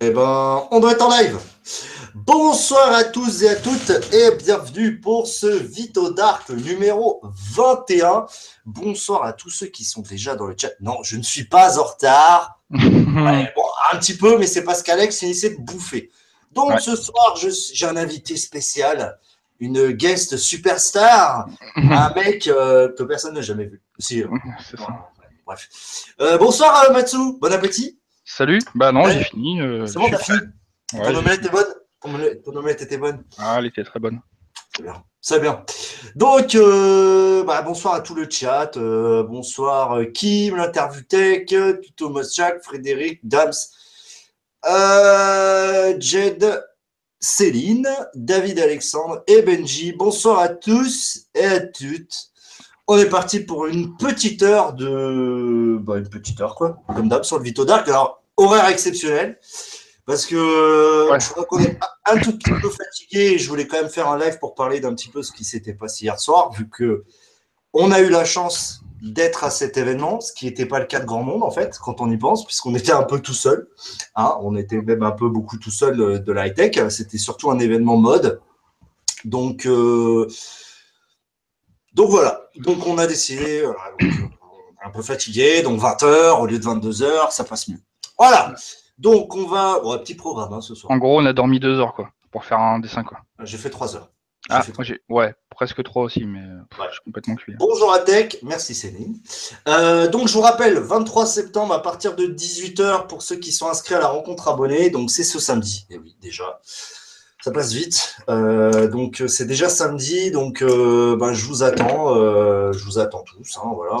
Eh ben, on doit être en live. Bonsoir à tous et à toutes et bienvenue pour ce Vito Dark numéro 21. Bonsoir à tous ceux qui sont déjà dans le chat. Non, je ne suis pas en retard. Ouais, bon, un petit peu, mais c'est parce qu'Alex finissait de bouffer. Donc Ouais. ce soir, j'ai un invité spécial, une guest superstar, un mec euh, que personne n'a jamais vu. Si, euh, bref. Euh, bonsoir euh, Matsu, bon appétit. Salut Bah non, Ouais. j'ai fini. euh, C'est bon, t'as fini. Ton omelette était bonne ton omelette, ton omelette était bonne Ah, elle était très bonne. C'est bien. C'est bien. Donc, euh, bah, bonsoir à tout le chat. euh, bonsoir Kim, l'interview tech, Tuto Moschak, Frédéric, Dams, Jed, Céline, David Alexandre et Benji. Bonsoir à tous et à toutes. On est parti pour une petite heure de. Bah, une petite heure, quoi. Comme d'hab sur le Vito Dark. Alors, horaire exceptionnel. Parce que Ouais. je crois qu'on est un tout petit peu fatigué et je voulais quand même faire un live pour parler d'un petit peu ce qui s'était passé hier soir, vu que on a eu la chance d'être à cet événement, ce qui n'était pas le cas de grand monde en fait, quand on y pense, puisqu'on était un peu tout seul. Hein, on était même un peu beaucoup tout seul euh, de la high-tech. C'était surtout un événement mode. Donc, euh, donc voilà. Donc on a décidé, voilà, donc, euh, un peu fatigué, donc 20h au lieu de 22h, ça passe mieux. Voilà. Donc on va. Bon, un petit programme hein, ce soir. En gros, on a dormi deux heures, quoi, pour faire un dessin, quoi. J'ai fait 3 heures. Ah, fait moi, j'ai... Ouais, presque trois aussi, mais pff, Ouais. je suis complètement cuit. Bonjour à Tech, merci Céline. Euh, donc je vous rappelle, 23 septembre à partir de 18h pour ceux qui sont inscrits à la rencontre abonnée, donc c'est ce samedi. Et oui, déjà, ça passe vite. Euh, donc c'est déjà samedi, donc euh, ben, je vous attends, je vous attends tous. hein, voilà,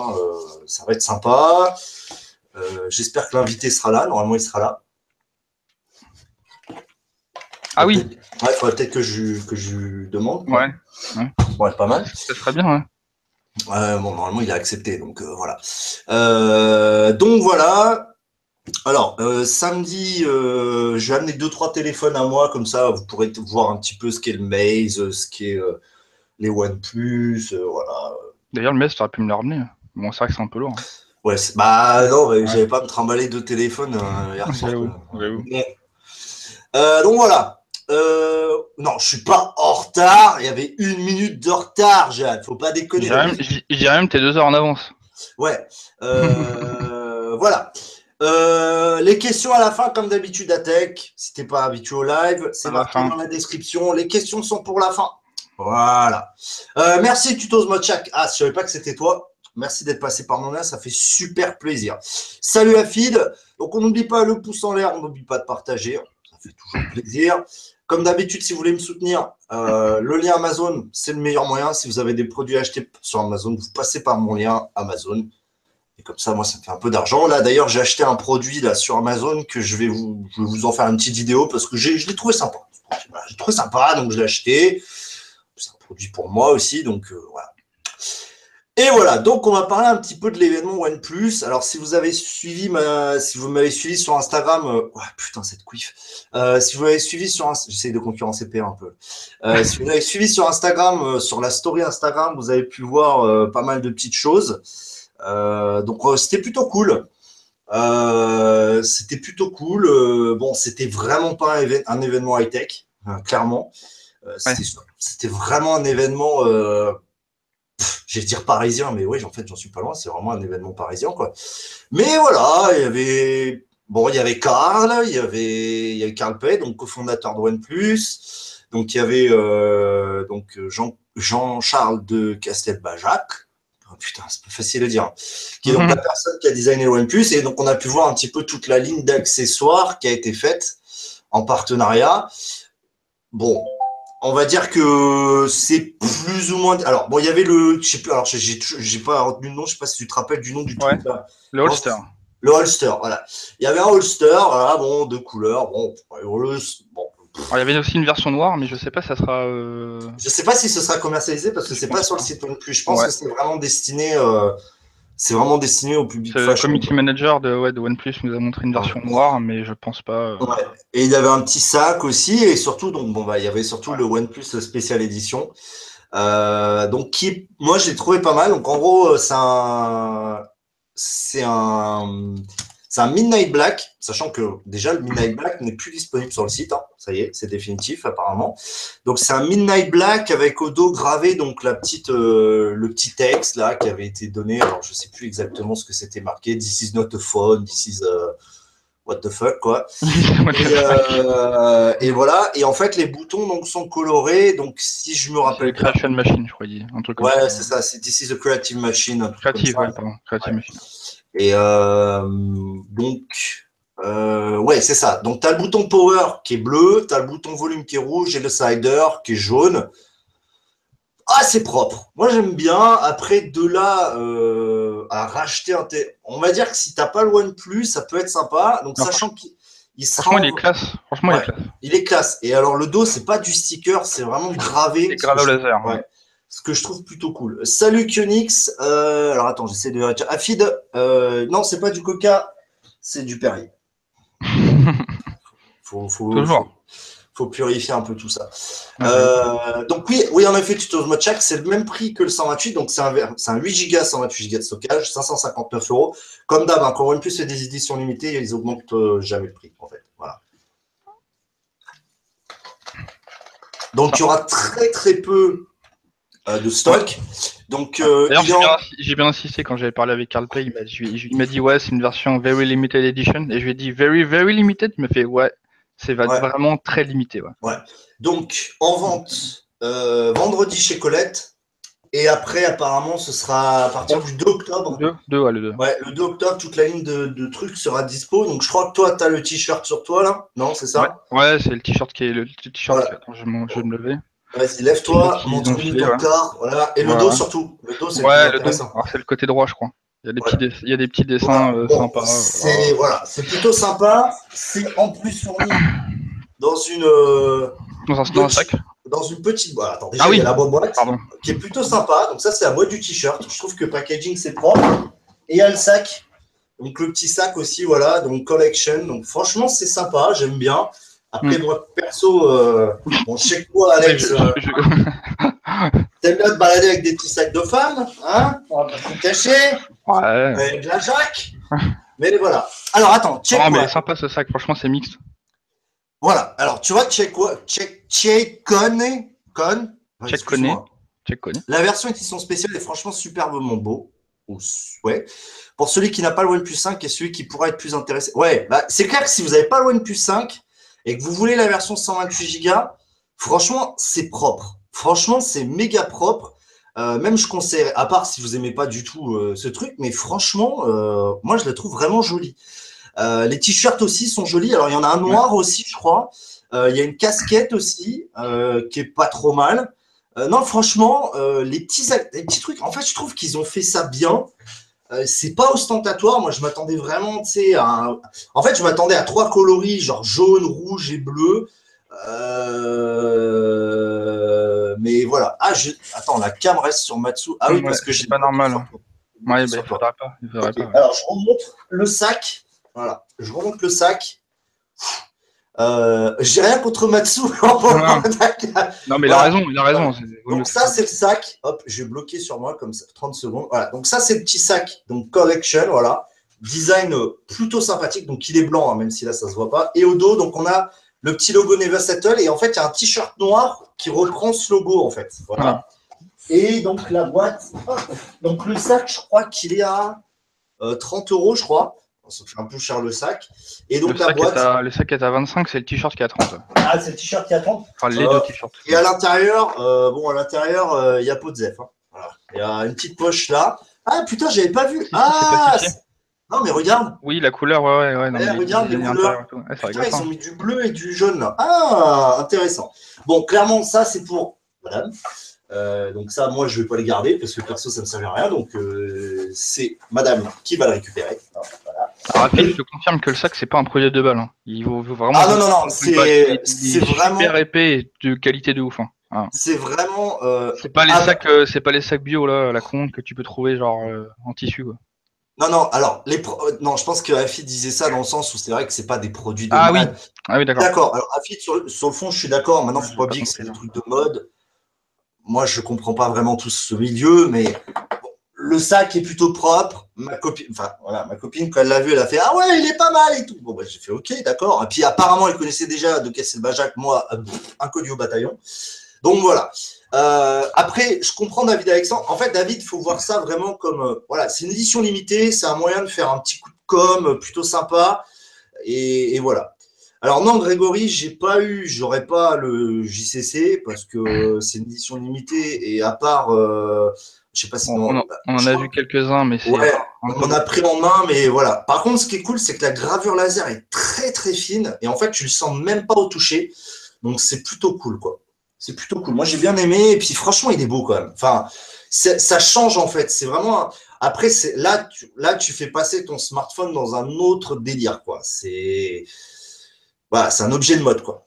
ça va être sympa. Euh, J'espère que l'invité sera là. Normalement, il sera là. Ah oui, Ouais, faudrait peut-être que je, que je lui demande. ouais, Ouais, pas mal. ça serait bien, ouais. Bon, normalement, il a accepté, donc euh, voilà. Euh, donc voilà. Alors, samedi, je vais amener deux, trois téléphones à moi, comme ça, vous pourrez voir un petit peu ce qu'est le Maze, ce qu'est les OnePlus, voilà. D'ailleurs, le mess, tu aurais pu me le ramener. Bon, c'est vrai que c'est un peu lourd. hein. Ouais, bah non, mais j'avais pas à me trimballer deux téléphones euh, hier soir. Euh, donc voilà. Euh, non, je suis pas en retard. Il y avait une minute de retard, Jade. Faut pas Je déconner. dirais même, je- dirais même t'es deux heures en avance. Ouais. Euh, voilà. Euh, les questions à la fin, comme d'habitude, à Tech. Si t'es pas habitué au live, c'est marqué fin. dans la description. Les questions sont pour la fin. Voilà. Euh, merci Tutos Mochak. Ah, je savais pas que c'était toi. Merci d'être passé par mon là, ça fait super plaisir. Salut Afid. Donc on n'oublie pas le pouce en l'air, on n'oublie pas de partager. Ça fait toujours plaisir. Comme d'habitude, si vous voulez me soutenir, euh, le lien Amazon, c'est le meilleur moyen. Si vous avez des produits à acheter sur Amazon, vous passez par mon lien Amazon. Et comme ça, moi, ça me fait un peu d'argent. Là, d'ailleurs, j'ai acheté un produit là sur Amazon que je vais vous, en faire une petite vidéo parce que je l'ai trouvé sympa. J'ai trouvé sympa, donc je l'ai acheté. C'est un produit pour moi aussi, donc euh, voilà. Et voilà, donc on va parler un petit peu de l'événement OnePlus. Alors si vous avez suivi ma, si vous m'avez suivi sur Instagram, euh, ouais, putain cette couif. Euh, si vous m'avez suivi sur, j'essaie de concurrencer P1 un peu. Euh, si vous m'avez suivi sur Instagram, sur la story Instagram, vous avez pu voir pas mal de petites choses. Donc c'était plutôt cool. C'était plutôt cool. Bon, c'était vraiment pas un, évén- un événement high tech, clairement. Euh, c'était c'était vraiment un événement. J'allais dire parisien, mais oui, en fait, j'en suis pas loin. C'est vraiment un événement parisien, quoi. Mais voilà, il y avait bon, il y avait Karl, il y avait il y avait Karl Pay, donc cofondateur de OnePlus. Donc il y avait euh, donc Jean Jean-Charles de Castelbajac. Oh, putain, c'est pas facile à dire. Qui est donc Mhm. la personne qui a designé le OnePlus et donc on a pu voir un petit peu toute la ligne d'accessoires qui a été faite en partenariat. Bon, on va dire que c'est plus ou moins. Alors bon, il y avait le, je sais plus. Alors j'ai pas retenu le nom. Je sais pas si tu te rappelles du nom du Ouais. truc. là. Le holster. Le holster, voilà. Il y avait un holster, voilà, bon, deux couleurs, bon, le- bon. Alors, il y avait aussi une version noire, mais je sais pas si ça sera. euh, Je sais pas si ce sera commercialisé parce que c'est pas sur le site OnePlus. Je pense Ouais. que c'est vraiment destiné, euh, c'est vraiment destiné au public Le fashion. community manager de, ouais, de OnePlus nous a montré une version noire, mais je pense pas. euh, Ouais. Et il y avait un petit sac aussi, et surtout, donc bon bah, il y avait surtout le OnePlus spécial édition. Euh, donc qui, moi, je l'ai trouvé pas mal. Donc en gros, euh, c'est un, c'est un, C'est un Midnight Black, sachant que déjà le Midnight Black n'est plus disponible sur le site. hein. Ça y est, c'est définitif apparemment. Donc c'est un Midnight Black avec au dos gravé donc la petite, euh, le petit texte là qui avait été donné. Alors je sais plus exactement ce que c'était marqué. This is not a phone. This is uh, what the fuck quoi. Et, euh, et voilà. Et en fait les boutons donc sont colorés. Donc si je me rappelle. Creation Machine, je. Un truc comme Ouais, c'est ça. C'est This is a creative machine. Creative, ouais, pardon. Creative Ouais. Machine. Et euh, donc, euh, ouais, c'est ça. Donc, tu as le bouton power qui est bleu, tu as le bouton volume qui est rouge et le slider qui est jaune. Ah, c'est propre. Moi, j'aime bien. Après, de là euh, à racheter un. On va dire que si tu pas le OnePlus, ça peut être sympa. Donc, Non, sachant qu'il il sera. Franchement, en- il est classe. Franchement, il est classe. il est classe. Et alors, le dos, c'est pas du sticker, c'est vraiment gravé. Il est gravé au laser. ouais. Ce que je trouve plutôt cool. Salut Kionix. Euh, alors attends, j'essaie de. Afid, euh, non, c'est pas du Coca, c'est du Perrier. Faut, faut, Toujours. faut, faut purifier un peu tout ça. Ouais. Euh, donc oui, oui, en effet, Tutos Mochak, c'est le même prix que le 128, donc c'est un, un 8 Go, 128 Go de stockage, 559 euros. Comme d'hab, hein, quand OnePlus fait des éditions limitées, ils augmentent euh, jamais le prix, en fait. Voilà. Donc il y aura très très peu de stock. Donc euh, D'ailleurs, il j'ai en- bien, j'ai bien insisté quand j'avais parlé avec Carl Play. Il m'a dit, il m'a dit, ouais, c'est une version very limited edition. Et je lui ai dit, very, very limited? Il me fait, ouais, c'est va- Ouais. vraiment très limité. Ouais. donc en vente euh, vendredi chez Colette. Et après, apparemment, ce sera à partir du 2 octobre. Deux, deux, ouais, le deux. Ouais, le 2 octobre, toute la ligne de, de trucs sera dispo. Donc, je crois que toi, tu as le t-shirt sur toi, là. Non, c'est ça? Ouais, c'est le t-shirt qui est le t-shirt. Voilà. Attends, je, je vais me lever. Vas-y, lève-toi, montre-nous ton corps. Voilà. Et le dos, surtout. Le dos, c'est le Ouais, le c'est le côté droit, je crois. Il y a des petits, dess- il y a des petits dessins Voilà. euh, Bon, sympas. C'est voilà, plutôt sympa. C'est en plus fourni dans une, euh, Dans un, dans un sac. dans une petite boîte. Attends, déjà, Ah oui. il y a la boîte Pardon. qui est plutôt sympa. Donc, ça, c'est la boîte du t-shirt. Je trouve que le packaging, c'est propre. Et il y a le sac. Donc, le petit sac aussi, voilà. Donc, collection. Donc, franchement, c'est sympa. J'aime bien. Après, Mm. moi, perso, euh, bon, je sais que toi, Alex, euh, t'aimes bien te balader avec des petits sacs de femmes. Hein On va pas se le cacher. Ouais. Avec de la Jacques. Mais voilà. Alors, attends, check quoi? mais sympa ce sac. Franchement, c'est mixte. Voilà. Alors, tu vois, check quoi? Check, check, con, con. Check excuse-moi. Check connu. La version édition spéciale est franchement superbement beau. Ou- Ouais. Pour celui qui n'a pas le OnePlus 5 et celui qui pourra être plus intéressé. Ouais, bah, c'est clair que si vous n'avez pas le OnePlus 5 et que vous voulez la version 128 Go, franchement, c'est propre. Franchement, c'est méga propre. Euh, même je conseille, à part si vous aimez pas du tout euh, ce truc, mais franchement, euh, moi je la trouve vraiment jolie. Les t-shirts aussi sont jolis. Alors il y en a un noir aussi, je crois. Il y a une casquette aussi qui est pas trop mal. Non, franchement, les, petits, les petits trucs, en fait, je trouve qu'ils ont fait ça bien. Euh, c'est pas ostentatoire. Moi, je m'attendais vraiment, tu sais, à. un- En fait, je m'attendais à trois coloris, genre jaune, rouge et bleu. Euh, Mais voilà. Ah, je... attends, la cam reste sur Matsu. Ah oui, Ouais, parce que c'est j'ai pas normal. sur- Ouais, bah, il toi. faudrait pas. Il faudrait Ok, pas. ouais. Alors, je remonte le sac. Voilà, je remonte le sac. Euh, j'ai rien contre Matsu. Non, mais il Voilà. a raison. Il a raison. Donc ça, c'est le sac. Hop, je vais bloquer sur moi comme ça, 30 secondes. Voilà, donc ça, c'est le petit sac. Donc collection, voilà. Design euh, plutôt sympathique. Donc il est blanc, hein, même si là, ça se voit pas. Et au dos, donc on a le petit logo Neva Settle. Et en fait, il y a un t-shirt noir qui reprend ce logo, en fait. Voilà. Voilà. Et donc la boîte. Donc le sac, je crois qu'il est à euh, 30 euros, je crois. Ça fait un peu cher le sac. Et donc Le la sac, boîte. est à, le sac est à 25, c'est le t-shirt qui est à 30. Ah, c'est le t-shirt qui a 30. Enfin, les Euh, deux t-shirts. Et à l'intérieur, euh, bon, à l'intérieur, euh, il y a pot de Zef. hein. Voilà. Il y a une petite poche là. Ah putain, j'avais pas vu. si, ah, non mais regarde, Oui, la couleur, ouais, ouais, ouais. non, mais regarde les couleurs. Ouais, putain, ils ont mis du bleu et du jaune là. Ah, intéressant. Bon, clairement, ça c'est pour Madame. Euh, donc ça, moi, je vais pas les garder parce que perso, ça ne me servait à rien. Donc euh, c'est Madame qui va le récupérer. Voilà. Alors, je te confirme que le sac, c'est pas un produit de balle. hein. Il vaut, vraiment. Ah non non non, c'est est c'est super vraiment épais et de qualité de ouf. hein. Ah. c'est vraiment euh, C'est pas les Ah, sacs, euh, c'est pas les sacs bio là, la con que tu peux trouver genre euh, en tissu. Quoi. Non, non, alors, les pro- non, je pense que Afid disait ça dans le sens où c'est vrai que c'est pas des produits de Ah oui. Ah oui, d'accord. D'accord, alors Afid, sur, sur le fond, je suis d'accord. Maintenant, faut pas pas oublier que c'est des trucs de mode. Moi, je comprends pas vraiment tout ce milieu, mais le sac est plutôt propre. Ma copine, enfin voilà, ma copine quand elle l'a vu, elle a fait ah ouais, il est pas mal et tout. Bon bah, j'ai fait ok, d'accord. Et puis apparemment, elle connaissait déjà de casser le Bajac, moi euh, inconnu au bataillon. Donc voilà. Euh, après, je comprends David Alexandre. En fait, David, il faut voir ça vraiment comme euh, voilà, c'est une édition limitée, c'est un moyen de faire un petit coup de com plutôt sympa. Et, voilà. Alors non, Grégory, j'ai pas eu, j'aurais pas le JCC parce que c'est une édition limitée et à part je sais pas si on, en a vu quelques-uns, mais c'est. Ouais, on a pris en main, mais voilà. Par contre, ce qui est cool, c'est que la gravure laser est très très fine et en fait, tu le sens même pas au toucher. Donc, c'est plutôt cool, quoi. C'est plutôt cool. Moi, j'ai bien aimé. Et puis, franchement, il est beau quand même. Enfin, ça change en fait. C'est vraiment. Après, là, tu, là, tu fais passer ton smartphone dans un autre délire, quoi. C'est. Voilà, c'est un objet de mode, quoi.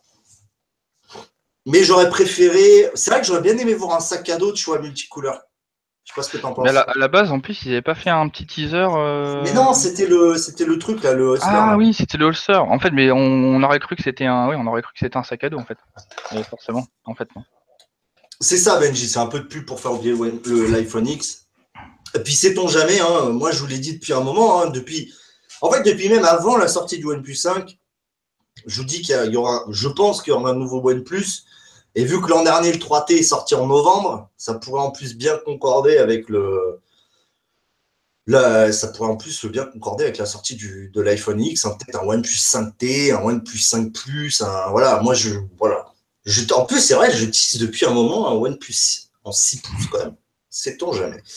Mais j'aurais préféré. C'est vrai que j'aurais bien aimé voir un sac à dos, tu vois, multicouleur. Je sais pas ce que t'en penses. Mais à la, base, en plus, ils n'avaient pas fait un petit teaser. Euh, mais non, c'était le, c'était le truc là, le holster. Ah oui, c'était le holster. En fait, mais on, aurait cru que c'était un, oui, on aurait cru que c'était un sac à dos en fait. forcément, en fait, non. C'est ça, Benji. C'est un peu de pub pour faire oublier l'iPhone X. Et puis, sait-on jamais. Hein, moi, je vous l'ai dit depuis un moment. Hein, depuis, en fait, depuis même avant la sortie du OnePlus 5, je vous dis qu'il y, aura, je pense qu'il y aura un nouveau OnePlus et vu que l'an dernier, le 3T est sorti en novembre, ça pourrait en plus bien concorder avec le. ça pourrait en plus bien concorder avec la sortie du, de l'iPhone X, hein, peut-être un OnePlus 5T, un OnePlus 5 Plus, voilà, moi je. Voilà. Je, en plus, c'est vrai, je tisse depuis un moment un OnePlus en 6 pouces quand même. Sait-on jamais.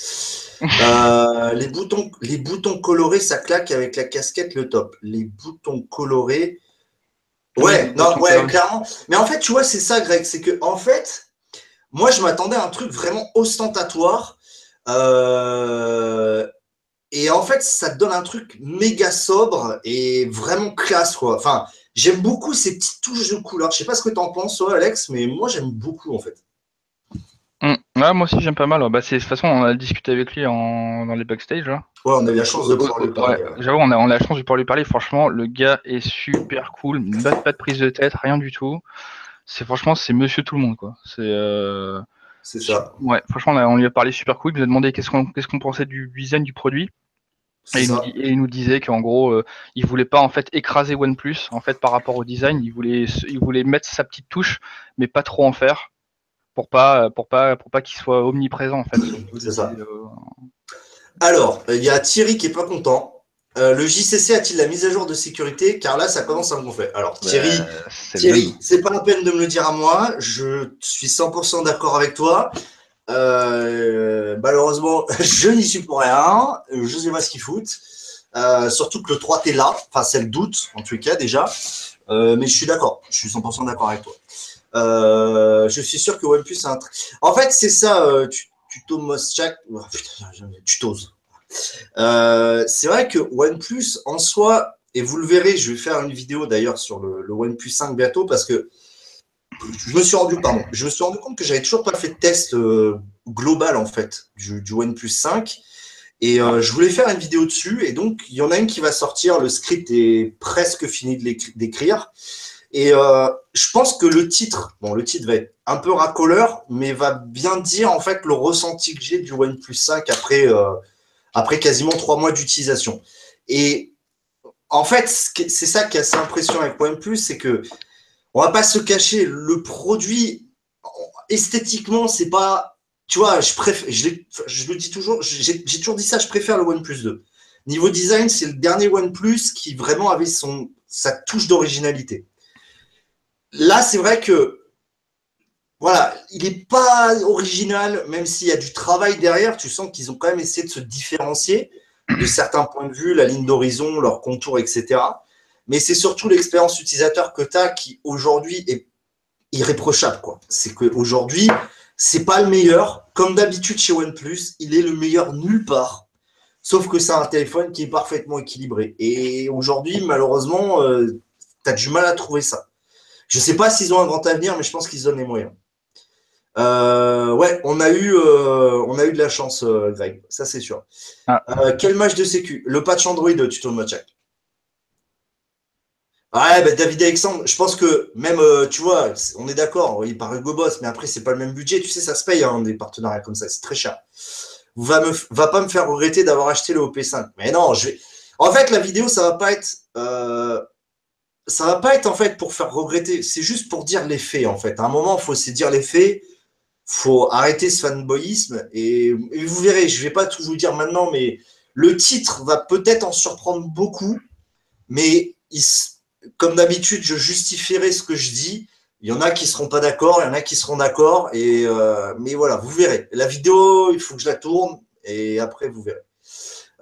Euh, les, boutons, les boutons colorés, ça claque avec la casquette, le top. Les boutons colorés, Ouais, non, ouais, clairement. Mais en fait, tu vois, c'est ça, Greg, c'est que en fait, moi, je m'attendais à un truc vraiment ostentatoire. Euh, et en fait, ça te donne un truc méga sobre et vraiment classe, quoi. Enfin, j'aime beaucoup ces petites touches de couleur. Je sais pas ce que tu en penses, toi, Alex, mais moi, j'aime beaucoup, en fait. Mm. moi aussi j'aime pas mal. Bah, de toute façon, on a discuté avec lui en... dans les backstage. Là. Ouais, on a eu la chance de pouvoir lui parler. J'avoue, on a, on a la chance de pouvoir lui parler. Franchement, le gars est super cool. Pas, pas de prise de tête, rien du tout. C'est franchement, c'est monsieur tout le monde. quoi. C'est euh... ça. Ouais, franchement, on, lui a parlé super cool. Il nous a demandé qu'est-ce qu'on qu'est-ce qu'on pensait du design du produit. Et il, nous, et il, nous, disait qu'en gros, euh, il voulait pas en fait écraser OnePlus en fait par rapport au design. Il voulait, il voulait mettre sa petite touche, mais pas trop en faire pour pas pour pas pour pas qu'il soit omniprésent en fait. C'est ça. Euh, Alors, il y a Thierry qui est pas content. Euh, le JCC a-t-il la mise à jour de sécurité? Car là, ça commence à me gonfler. Alors, Thierry, Thierry, c'est pas la peine de me le dire à moi. Je suis 100% d'accord avec toi. Euh, malheureusement, je n'y suis pour rien. Je sais pas ce qu'ils foutent. surtout que le 3 est là. Enfin, c'est le doute, en tout cas, déjà. mais je suis d'accord. Je suis 100% d'accord avec toi. Euh, je suis sûr que OnePlus a un. En fait, c'est ça, euh, tu, tuto Moschak. Tu t'oses. Euh, c'est vrai que OnePlus en soi, et vous le verrez, je vais faire une vidéo d'ailleurs sur le, OnePlus 5 bientôt parce que je me suis rendu, pardon, je me suis rendu compte que j'avais toujours pas fait de test global en fait du, du OnePlus 5. Et je voulais faire une vidéo dessus. Et donc, il y en a une qui va sortir. Le script est presque fini d'écrire. Et euh, je pense que le titre, bon, le titre va être un peu racoleur, mais va bien dire en fait le ressenti que j'ai du OnePlus 5 après, euh, après quasiment trois mois d'utilisation. Et en fait, c'est ça qui est assez impressionnant avec OnePlus, c'est que on va pas se cacher, le produit esthétiquement, c'est pas, tu vois, je préfère, je, le dis toujours, j'ai toujours dit ça, je préfère le OnePlus 2. Niveau design, c'est le dernier OnePlus qui vraiment avait son sa touche d'originalité. Là, c'est vrai que voilà, il n'est pas original, même s'il y a du travail derrière. Tu sens qu'ils ont quand même essayé de se différencier de certains points de vue, la ligne d'horizon, leur contour, etc. Mais c'est surtout l'expérience utilisateur que tu as qui aujourd'hui est irréprochable. C'est qu'aujourd'hui, c'est pas le meilleur. Comme d'habitude chez OnePlus, il est le meilleur nulle part. Sauf que c'est un téléphone qui est parfaitement équilibré. Et aujourd'hui, malheureusement, euh, tu as du mal à trouver ça. Je ne sais pas s'ils ont un grand avenir, mais je pense qu'ils donnent les moyens. Euh, ouais, on a eu, euh, on a eu de la chance, euh, Greg. Ça, c'est sûr. Ah. quel match de sécu? Le patch Android, tu tournes Mochak. Ouais, bah, David Alexandre, je pense que même, tu vois, on est d'accord, il parle Hugo Boss, mais après, c'est pas le même budget. Tu sais, ça se paye, hein, des partenariats comme ça, c'est très cher. va, me, va pas me faire regretter d'avoir acheté le OP5. Mais non, je vais. En fait, la vidéo, ça va pas être. Ça va pas être en fait pour faire regretter. C'est juste pour dire les faits, en fait. À un moment, il faut aussi dire les faits. faut arrêter ce fanboyisme. Et, vous verrez, je vais pas tout vous dire maintenant, mais le titre va peut-être en surprendre beaucoup. Mais comme d'habitude, je justifierai ce que je dis. Il y en a qui seront pas d'accord, il y en a qui seront d'accord. Et euh, mais voilà, vous verrez. La vidéo, il faut que je la tourne et après vous verrez.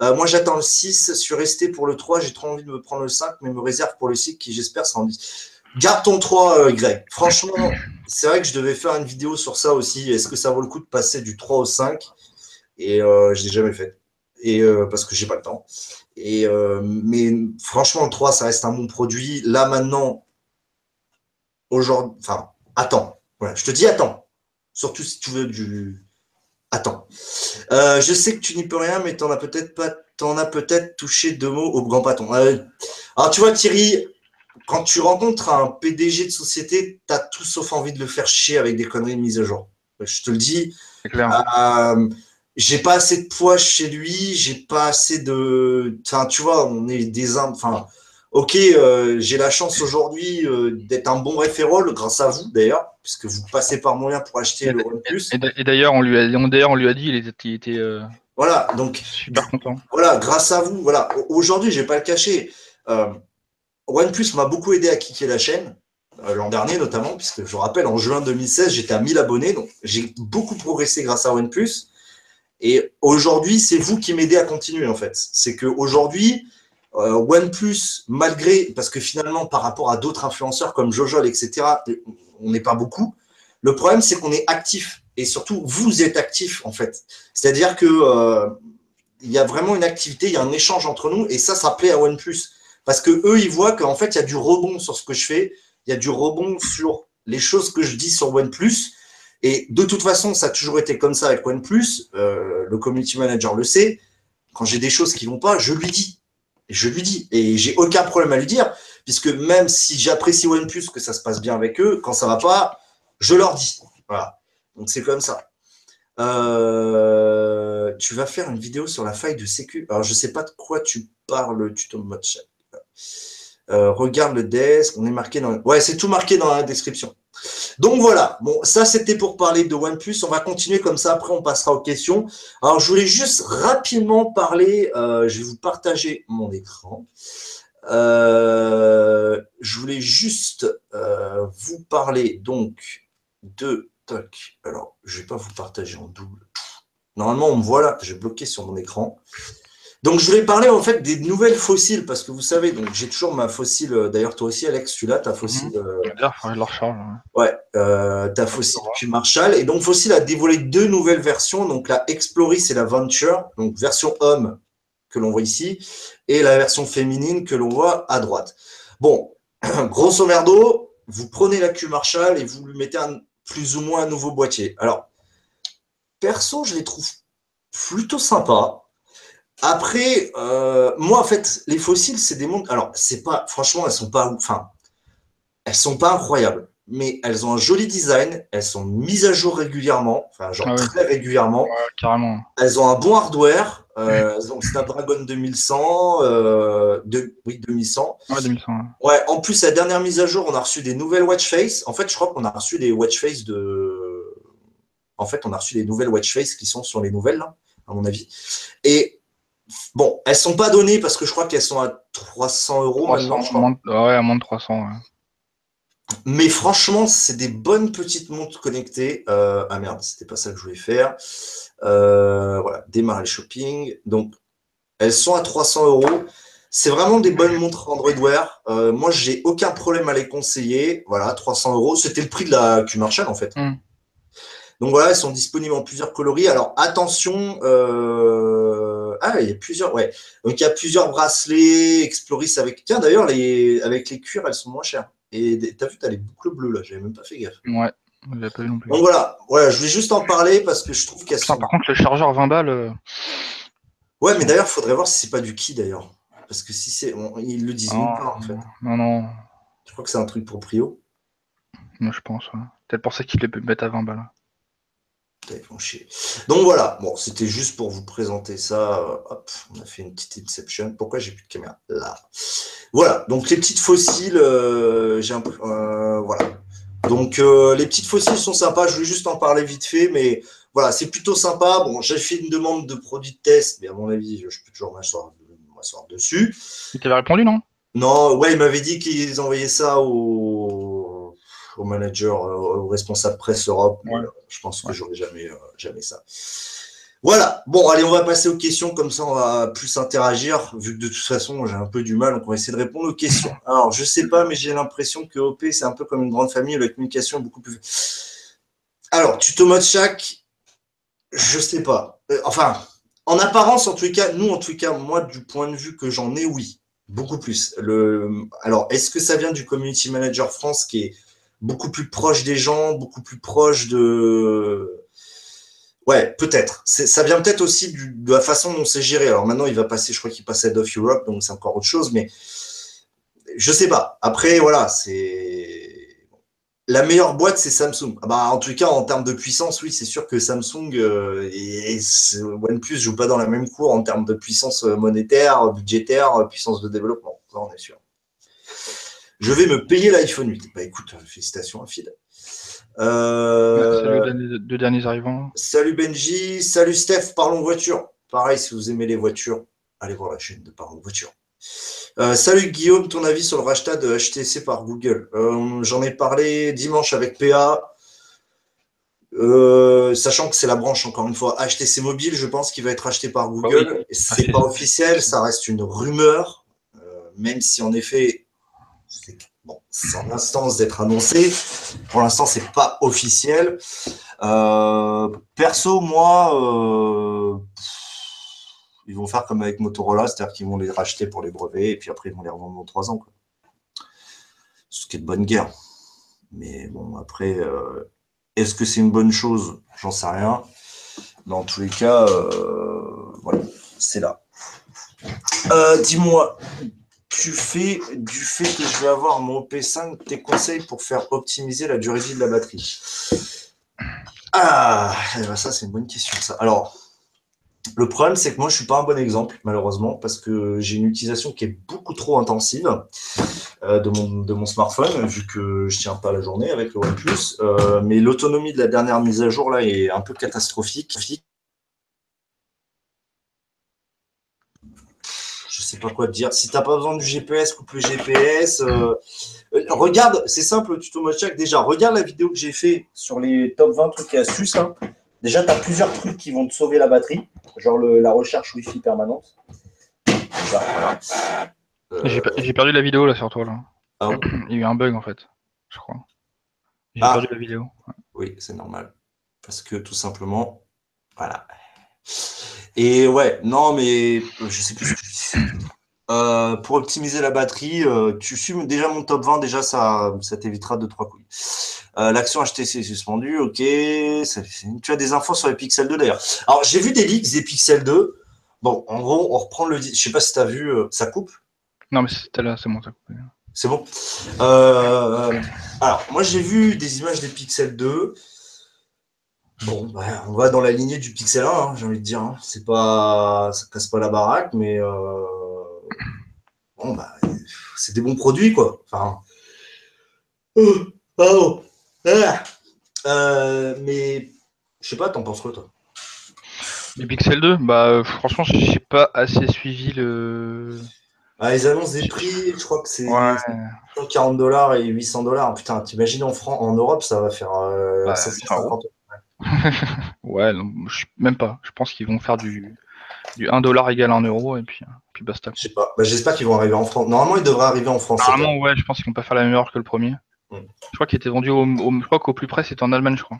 Euh, moi, j'attends le 6. Je suis resté pour le 3. J'ai trop envie de me prendre le 5, mais me réserve pour le 6 qui, j'espère, sera en 10. Garde ton 3, euh, Greg. Franchement, c'est vrai que je devais faire une vidéo sur ça aussi. Est-ce que ça vaut le coup de passer du 3 au 5 Et je ne l'ai jamais fait. Et parce que j'ai pas le temps. Euh, mais franchement, le 3, ça reste un bon produit. Là, maintenant, aujourd'hui, enfin, attends. Je te dis attends. Surtout si tu veux du. Attends. Euh, je sais que tu n'y peux rien, mais t'en as peut-être pas. T'en as peut-être touché deux mots au grand patron. Euh, alors, tu vois, Thierry, quand tu rencontres un PDG de société, tu as tout sauf envie de le faire chier avec des conneries de mise à jour. Je te le dis. Clair j'ai pas assez de poids chez lui, j'ai pas assez de. Enfin, tu vois, on est des. Enfin, ok, euh, j'ai la chance aujourd'hui euh, d'être un bon référol, grâce à vous d'ailleurs, puisque vous passez par moyen pour acheter le OnePlus. Et, d'ailleurs, on lui a, on lui a dit, il était, il était euh, voilà, donc super content. Voilà, grâce à vous, voilà. Aujourd'hui, je vais pas le cacher. OnePlus m'a beaucoup aidé à kicker la chaîne. L'an dernier notamment, puisque je rappelle, en juin 2016, j'étais à 1000 abonnés, donc j'ai beaucoup progressé grâce à OnePlus. Et aujourd'hui, c'est vous qui m'aidez à continuer, en fait. C'est qu'aujourd'hui, euh, OnePlus, malgré, parce que finalement, par rapport à d'autres influenceurs comme Jojol, etc., on n'est pas beaucoup. Le problème, c'est qu'on est actif. Et surtout, vous êtes actif, en fait. C'est-à-dire que euh, il y a vraiment une activité, il y a un échange entre nous, et ça, ça plaît à OnePlus. Parce que eux, ils voient qu'en fait, il y a du rebond sur ce que je fais, il y a du rebond sur les choses que je dis sur OnePlus, et de toute façon, ça a toujours été comme ça avec OnePlus. Euh, le community manager le sait. Quand j'ai des choses qui vont pas, je lui dis. Je lui dis. Et j'ai aucun problème à lui dire, puisque même si j'apprécie OnePlus, que ça se passe bien avec eux, quand ça va pas, je leur dis. Voilà. Donc c'est comme ça. Euh, tu vas faire une vidéo sur la faille de sécu. Alors je sais pas de quoi tu parles, tuto mode chat. Euh, regarde le desk, on est marqué dans. Ouais, c'est tout marqué dans la description. Donc voilà, bon, ça c'était pour parler de OnePlus. On va continuer comme ça, après on passera aux questions. Alors je voulais juste rapidement parler, euh, je vais vous partager mon écran. Euh, je voulais juste euh, vous parler donc de toc. Alors, je ne vais pas vous partager en double. Normalement, on me voit là, j'ai bloqué sur mon écran. Donc, je voulais parler en fait des nouvelles fossiles parce que vous savez, donc j'ai toujours ma fossile. Euh, d'ailleurs, toi aussi, Alex, tu l'as, ta fossile. Mmh. Euh, ouais, euh, ta fossile Q Marshall. Et donc, Fossil a dévoilé deux nouvelles versions, donc la Exploris et la Venture, donc version homme que l'on voit ici, et la version féminine que l'on voit à droite. Bon, grosso merdo, vous prenez la Q Marshall et vous lui mettez un, plus ou moins un nouveau boîtier. Alors, perso, je les trouve plutôt sympas. Après, euh, moi, en fait, les fossiles, c'est des montres. Alors, c'est pas, franchement, elles sont pas, enfin, elles sont pas incroyables, mais elles ont un joli design. Elles sont mises à jour régulièrement, enfin, genre ah très régulièrement. carrément. Elles ont un bon hardware. Euh, elles ont Snapdragon 2100, euh, de, oui 2100. Ouais, 2100. Ouais. En plus, la dernière mise à jour, on a reçu des nouvelles watch face. En fait, je crois qu'on a reçu des watch face de. En fait, on a reçu des nouvelles watch face qui sont sur les nouvelles là, à mon avis. Et Bon, elles sont pas données parce que je crois qu'elles sont à 300 euros maintenant. ouais, à moins de 300. Mais franchement, c'est des bonnes petites montres connectées. Euh, ah merde, c'était pas ça que je voulais faire. Euh, voilà, démarrer le shopping. Donc, elles sont à 300 euros. C'est vraiment des bonnes montres Android Wear. Euh, moi, j'ai aucun problème à les conseiller. Voilà, 300 euros. C'était le prix de la Q Marshall en fait. Hmm. Donc voilà, elles sont disponibles en plusieurs coloris. Alors attention, ah, il y a plusieurs, ouais. Donc, il y a plusieurs bracelets, Exploris avec. Tiens, d'ailleurs, les... avec les cuirs, elles sont moins chères. Et t'as vu, t'as les boucles bleues là, j'avais même pas fait gaffe. Ouais, pas vu non plus. Donc voilà, voilà, je voulais juste en parler parce que je trouve qu'elles sont. Par contre, le chargeur 20 balles. Euh, ouais, mais d'ailleurs, il faudrait voir si c'est pas du qui d'ailleurs. Parce que si c'est. Ils le disent nulle part en fait. Non, non. Je crois que c'est un truc proprio. Moi, je pense. Ouais. Peut-être pour ça qu'ils les mettent à 20 balles. Donc voilà, bon, c'était juste pour vous présenter ça. Hop, on a fait une petite inception. Pourquoi j'ai plus de caméra? Là. Voilà, donc les petites fossiles, euh, j'ai un peu. Euh, voilà. Donc euh, les petites fossiles sont sympas, je veux juste en parler vite fait, mais voilà, c'est plutôt sympa. Bon, j'ai fait une demande de produit de test, mais à mon avis, je peux toujours m'asseoir dessus. Il t'avait répondu, non? Non, ouais, il m'avait dit qu'ils envoyaient ça au, au manager, au responsable presse Europe. je pense que j'aurai jamais, jamais ça. Voilà, bon, allez, on va passer aux questions, comme ça on va plus interagir, vu que de toute façon j'ai un peu du mal, donc on va essayer de répondre aux questions. Alors, je sais pas, mais j'ai l'impression que OP, c'est un peu comme une grande famille, la communication est beaucoup plus. Alors, tuto mode chaque, je sais pas. Euh, enfin, en apparence, en tout cas, nous, en tout cas, moi, du point de vue que j'en ai, oui, beaucoup plus. Le... Alors, est-ce que ça vient du Community Manager France qui est beaucoup plus proche des gens, beaucoup plus proche de Ouais, peut-être. Ça vient peut-être aussi de la façon dont c'est géré. Alors maintenant, il va passer, je crois qu'il passe Head of Europe, donc c'est encore autre chose, mais je sais pas. Après, voilà, c'est. La meilleure boîte, c'est Samsung. Ah bah, en tout cas, en termes de puissance, oui, c'est sûr que Samsung euh, et, OnePlus ne jouent pas dans la même cour en termes de puissance monétaire, budgétaire, puissance de développement. Ça, on est sûr. Je vais me payer l'iPhone 8. Bah écoute, félicitations à Phil. Euh, salut les deux derniers arrivants. Salut Benji, salut Steph, parlons voiture. Pareil, si vous aimez les voitures, allez voir la chaîne de Parlons voiture. Euh, salut Guillaume, ton avis sur le rachat de HTC par Google? Euh, J'en ai parlé dimanche avec PA. sachant que c'est la branche, encore une fois, HTC Mobile, je pense qu'il va être acheté par Google. Ah c'est pas officiel, ça reste une rumeur, même si en effet, en instance d'être annoncé. Pour l'instant, c'est pas officiel. Euh, perso, moi, euh, ils vont faire comme avec Motorola, c'est-à-dire qu'ils vont les racheter pour les brevets et puis après ils vont les revendre dans trois ans. Ce qui est de bonne guerre. Mais bon, après, euh, est-ce que c'est une bonne chose? J'en sais rien. Dans tous les cas, voilà, c'est là. Dis-moi, tu fais du fait que je vais avoir mon P5 tes conseils pour faire optimiser la durée de vie de la batterie Ah, eh ben, ça c'est une bonne question ça. Alors, le problème c'est que moi je suis pas un bon exemple malheureusement parce que j'ai une utilisation qui est beaucoup trop intensive euh, de, mon, de mon smartphone vu que je tiens pas la journée avec le OnePlus. Euh, mais l'autonomie de la dernière mise à jour là est un peu catastrophique sais pas quoi te dire. Si tu n'as pas besoin du GPS, coupe le GPS. Euh, euh, regarde, c'est simple, tuto Mochak. Déjà, regarde la vidéo que j'ai fait sur les top 20 trucs et astuces. Hein. Déjà, tu as plusieurs trucs qui vont te sauver la batterie, genre la recherche Wi-Fi permanente. Euh, j'ai perdu la vidéo là sur toi. Là. Ah Il y a eu un bug en fait, je crois. J'ai ah. perdu la vidéo. Oui, c'est normal. Parce que tout simplement, voilà. Et ouais, non, mais je sais plus ce que je dis. Euh, pour optimiser la batterie, euh, tu suis déjà mon top 20, déjà ça, ça t'évitera de trois couilles. Euh, L'action HTC est suspendue, ok. tu as des infos sur les Pixel 2 d'ailleurs. Alors j'ai vu des leaks des Pixel 2. Bon, en gros, on reprend le. Je sais pas si tu as vu, ça coupe Non, mais c'était là, c'est bon, ça coupe. C'est bon. alors, moi j'ai vu des images des Pixel 2. Bon, bah, on va dans la lignée du Pixel 1, hein, j'ai envie de dire. Hein. C'est pas, ça casse pas la baraque, mais euh, bon, bah, c'est des bons produits, quoi. Enfin, oh, ah, euh, mais je sais pas, t'en penses quoi, toi? Les Pixel 2, bah, euh, franchement, j'ai pas assez suivi le. Ah, ils annoncent des prix, je crois que c'est 40 dollars et 800 dollars. Putain, t'imagines en, France, en Europe, ça va faire bah, 750 ouais, même pas. Je pense qu'ils vont faire du, du 1 dollar égal à 1 euro et puis, puis basta. Je sais pas. Bah, J'espère qu'ils vont arriver en France. Normalement, ils devraient arriver en France. Normalement, ouais, je pense qu'ils vont pas faire la même erreur que le premier. Hmm. Je crois qu'il était vendu au, je crois qu'au plus près c'était en Allemagne, je crois.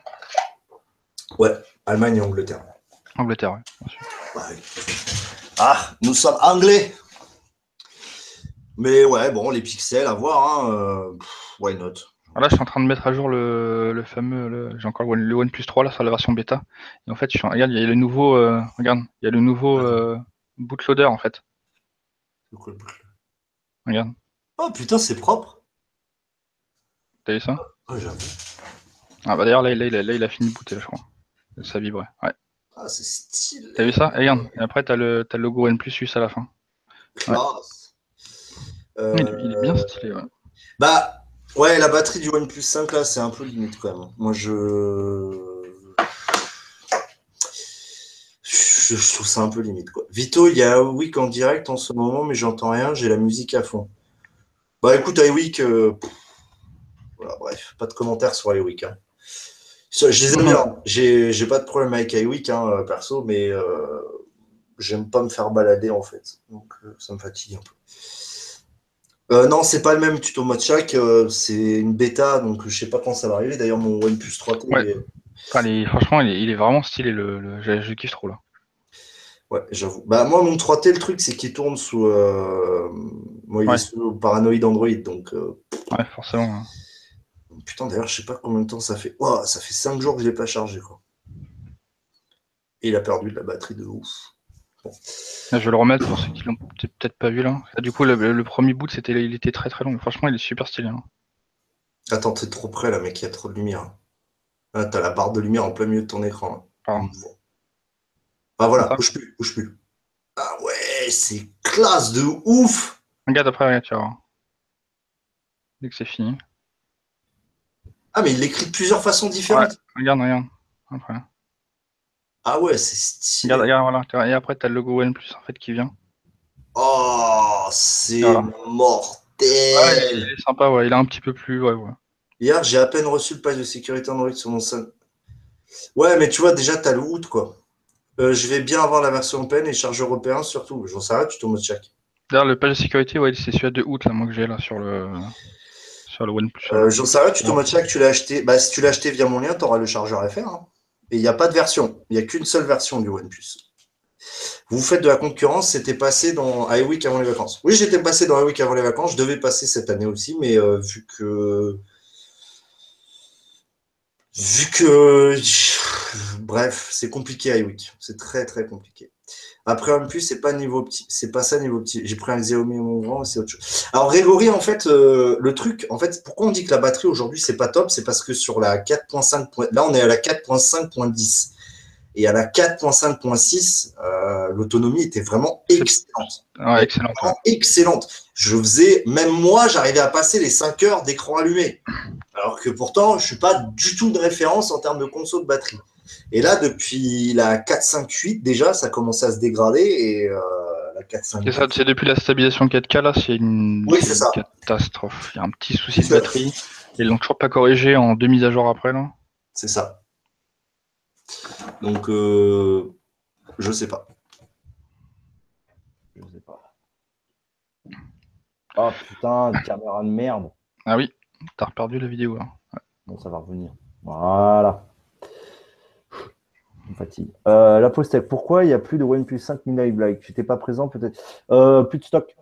Ouais, Allemagne et Angleterre. Angleterre, ouais. Ah, nous sommes anglais. Mais ouais, bon, les pixels à voir, hein, euh, why not? Là, je suis en train de mettre à jour le, fameux. J'ai encore le, OnePlus 3 là sur la version bêta. Et en fait, je suis, regarde, il y a le nouveau. Euh, regarde, il y a le nouveau euh, bootloader en fait. C'est quoi le bootloader Regarde. Oh putain, c'est propre. T'as vu ça? Oh, j'ai Ah bah d'ailleurs, là, là, il a fini de booter, je crois. Ça vibrait, ouais. Ah, c'est stylé. T'as vu ça? Et regarde, et après, t'as le, as le logo OnePlus Suisse à la fin. Classe. Il, il est bien stylé, ouais. Bah, ouais, la batterie du OnePlus 5, là, c'est un peu limite quand même. Moi, je. Je, trouve ça un peu limite. Quoi. Vito, il y a Week en direct en ce moment, mais j'entends rien, j'ai la musique à fond. Bah écoute, iWeek, euh, voilà, bref, pas de commentaires sur iWeek. Hein. Je les aime bien. J'ai pas de problème avec iWeek, hein, euh, perso, mais euh, j'aime pas me faire balader en fait. Donc ça me fatigue un peu. Non, c'est pas le même tuto mode chaque, c'est une bêta, donc je sais pas quand ça va arriver. D'ailleurs, mon OnePlus 3T. franchement, il est, vraiment stylé, le, je kiffe trop là. Ouais, j'avoue. Bah, moi, mon 3T, le truc, c'est qu'il tourne sous. Euh... Moi, il est sous Paranoid Android, donc. Euh, ouais, forcément. Hein. Putain, d'ailleurs, je sais pas combien de temps ça fait. Oh, ça fait 5 jours que je l'ai pas chargé, quoi. Et il a perdu de la batterie de ouf. Je vais le remettre pour ceux qui l'ont peut-être pas vu là. du coup, le, premier boot, c'était, il était très très long. Franchement, il est super stylé. Hein. Attends, t'es trop près là, mec, il y a trop de lumière. Ah, t'as la barre de lumière en plein milieu de ton écran. Ah voilà, bouge plus, bouge plus. Ah ouais, c'est classe de ouf. Regarde après, regarde, tu vois. Dès que c'est fini. Ah mais il l'écrit de plusieurs façons différentes. regarde, regarde. Après. Ah ouais, c'est stylé. Regarde, regarde, voilà. Et après, tu as le logo OnePlus en fait qui vient. Oh, c'est mortel. Ouais, il est sympa, ouais. Il est un petit peu plus. Ouais, ouais. Hier, j'ai à peine reçu le page de sécurité Android sur mon seul. Ouais, mais tu vois, déjà, tu as le route, quoi. Euh, je vais bien avoir la version open et charge européen surtout. J'en sais rien, tu tombes au check. D'ailleurs, le page de sécurité, ouais, c'est celui de août, là, moi que j'ai là sur le, sur le OnePlus. Euh, J'en sais rien, tu tombes au check, tu l'as acheté. Bah, si tu l'as acheté via mon lien, tu auras le chargeur FR. Hein. Et il n'y a pas de version. Il n'y a qu'une seule version du OnePlus. Vous faites de la concurrence, c'était passé dans iWeek avant les vacances. Oui, j'étais passé dans iWeek avant les vacances. Je devais passer cette année aussi, mais euh, vu que. Vu que bref, c'est compliqué iWeek. C'est très très compliqué. Après en plus, c'est pas niveau petit, c'est pas ça niveau petit. J'ai pris un Xiaomi mon grand, c'est autre chose. Alors Grégory, en fait, euh, le truc, en fait, pourquoi on dit que la batterie aujourd'hui c'est pas top, c'est parce que sur la 4.5, là on est à la 4.5.10 et à la 4.5.6, euh, l'autonomie était vraiment excellente. excellente. excellente. Je faisais, même moi, j'arrivais à passer les 5 heures d'écran allumé. Alors que pourtant, je suis pas du tout de référence en termes de console de batterie. Et là, depuis la 4.5.8, déjà, ça commence à se dégrader. Et euh, la 4.5. C'est depuis la stabilisation 4K, là, c'est une, catastrophe. Il y a un petit souci de batterie. Ils l'ont toujours pas corrigé en deux mises à jour après, là. C'est ça. Donc, euh, je sais pas. Je sais pas. Oh putain, caméra de merde. Ah oui, t'as perdu la vidéo. Hein. Bon, ça va revenir. Voilà fatigue. Euh, la pourquoi il n'y a plus de OnePlus 5 Mini Black? Tu n'étais pas présent peut-être euh, Plus de stock.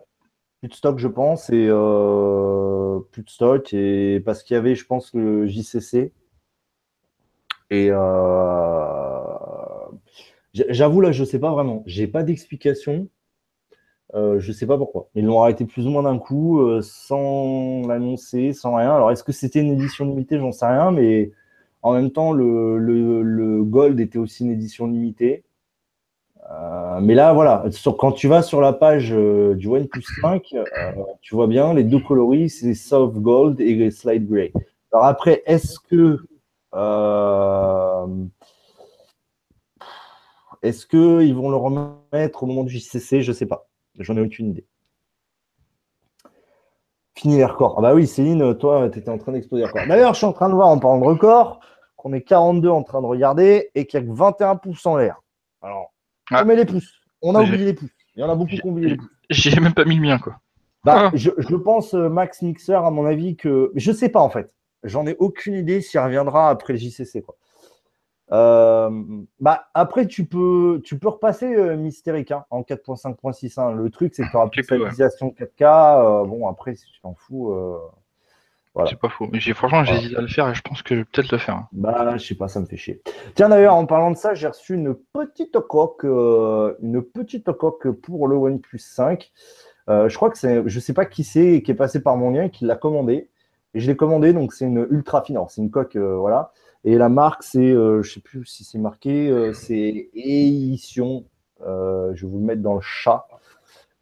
Plus de stock, je pense, et euh, plus de stock, et parce qu'il y avait, je pense, le JCC. Et j'avoue, là, je ne sais pas vraiment. J'ai pas d'explication. je ne sais pas pourquoi. Ils l'ont arrêté plus ou moins d'un coup, sans l'annoncer, sans rien. Alors, est-ce que c'était une édition limitée? J'en sais rien, mais en même temps, le, Gold était aussi une édition limitée. Euh, mais là, voilà, quand tu vas sur la page euh, du OnePlus 5, euh, tu vois bien les deux coloris, c'est Soft Gold et Slide Gray. Alors après, est-ce que est-ce qu'ils vont le remettre au moment du JCC Je ne sais pas. J'en ai aucune idée. Fini les records. Ah bah oui, Céline, toi, tu étais en train d'exploser. D'ailleurs, je suis en train de voir en parlant de records qu'on est 42 en train de regarder et qu'il n'y a que 21 pouces en l'air. Alors, on met les pouces. On a oublié les pouces. Il y en a beaucoup qui ont oublié les pouces. J'ai même pas mis le mien, quoi. Bah, ah. je, pense, euh, Max Mixer, à mon avis, que. Je sais pas, en fait. J'en ai aucune idée s'il reviendra après le JCC, quoi. Euh, bah, après, tu peux, tu peux repasser euh, Mystérique hein, en 4.5.6. Hein. Le truc, c'est que tu auras plus stabilisation 4K. bon, après, si tu t'en fous. C'est pas faux. Mais franchement, j'hésite à le faire et je pense que je vais peut-être le faire. Hein. Bah, je sais pas, ça me fait chier. Tiens, d'ailleurs, en parlant de ça, j'ai reçu une petite coque, euh, une petite coque pour le OnePlus 5. Euh, je crois que c'est, je sais pas qui c'est qui est passé par mon lien et qui l'a commandé. Et je l'ai commandé, donc c'est une ultra fine. c'est une coque, voilà. Et la marque, c'est, je ne sais plus si c'est marqué, c'est Eition. je vais vous le mettre dans le chat.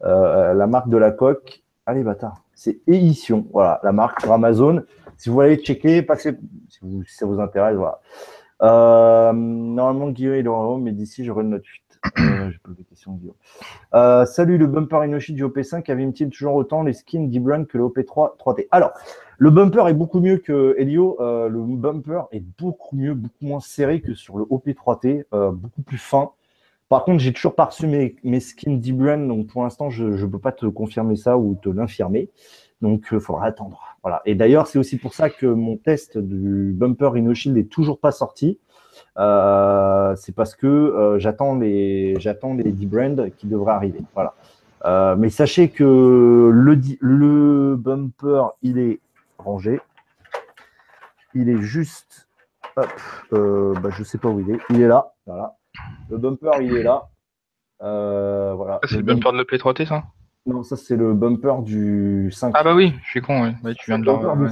la marque de la coque. Allez, bâtard. C'est Eition. Voilà, la marque sur Amazon. Si vous voulez checker, passez, si, ça vous intéresse, voilà. Euh, normalement, Guillaume est dans mais d'ici, j'aurai une note 8. Euh, je pose des questions, Guillaume. Euh, salut, le bumper Inoshi du OP5 avait-il toujours autant les skins d'Ibran que le OP3 3T Alors, le bumper est beaucoup mieux que Helio. Euh, le bumper est beaucoup mieux, beaucoup moins serré que sur le OP3T, euh, beaucoup plus fin. Par contre, j'ai toujours pas reçu mes, mes skins d'Ibran, donc pour l'instant, je ne peux pas te confirmer ça ou te l'infirmer. Donc, il faudra attendre. Et d'ailleurs, c'est aussi pour ça que mon test du bumper InnoShield n'est toujours pas sorti. Euh, c'est parce que euh, j'attends les j'attends les 10 brands qui devraient arriver. Euh, mais sachez que le, bumper, il est rangé. Il est juste. Bah, je sais pas où il est. Il est là. Voilà. Le bumper, il est là. voilà. C'est le, bumper de le 3 t ça non, ça c'est le bumper du 5. Ah bah oui, je suis con, tu viens de le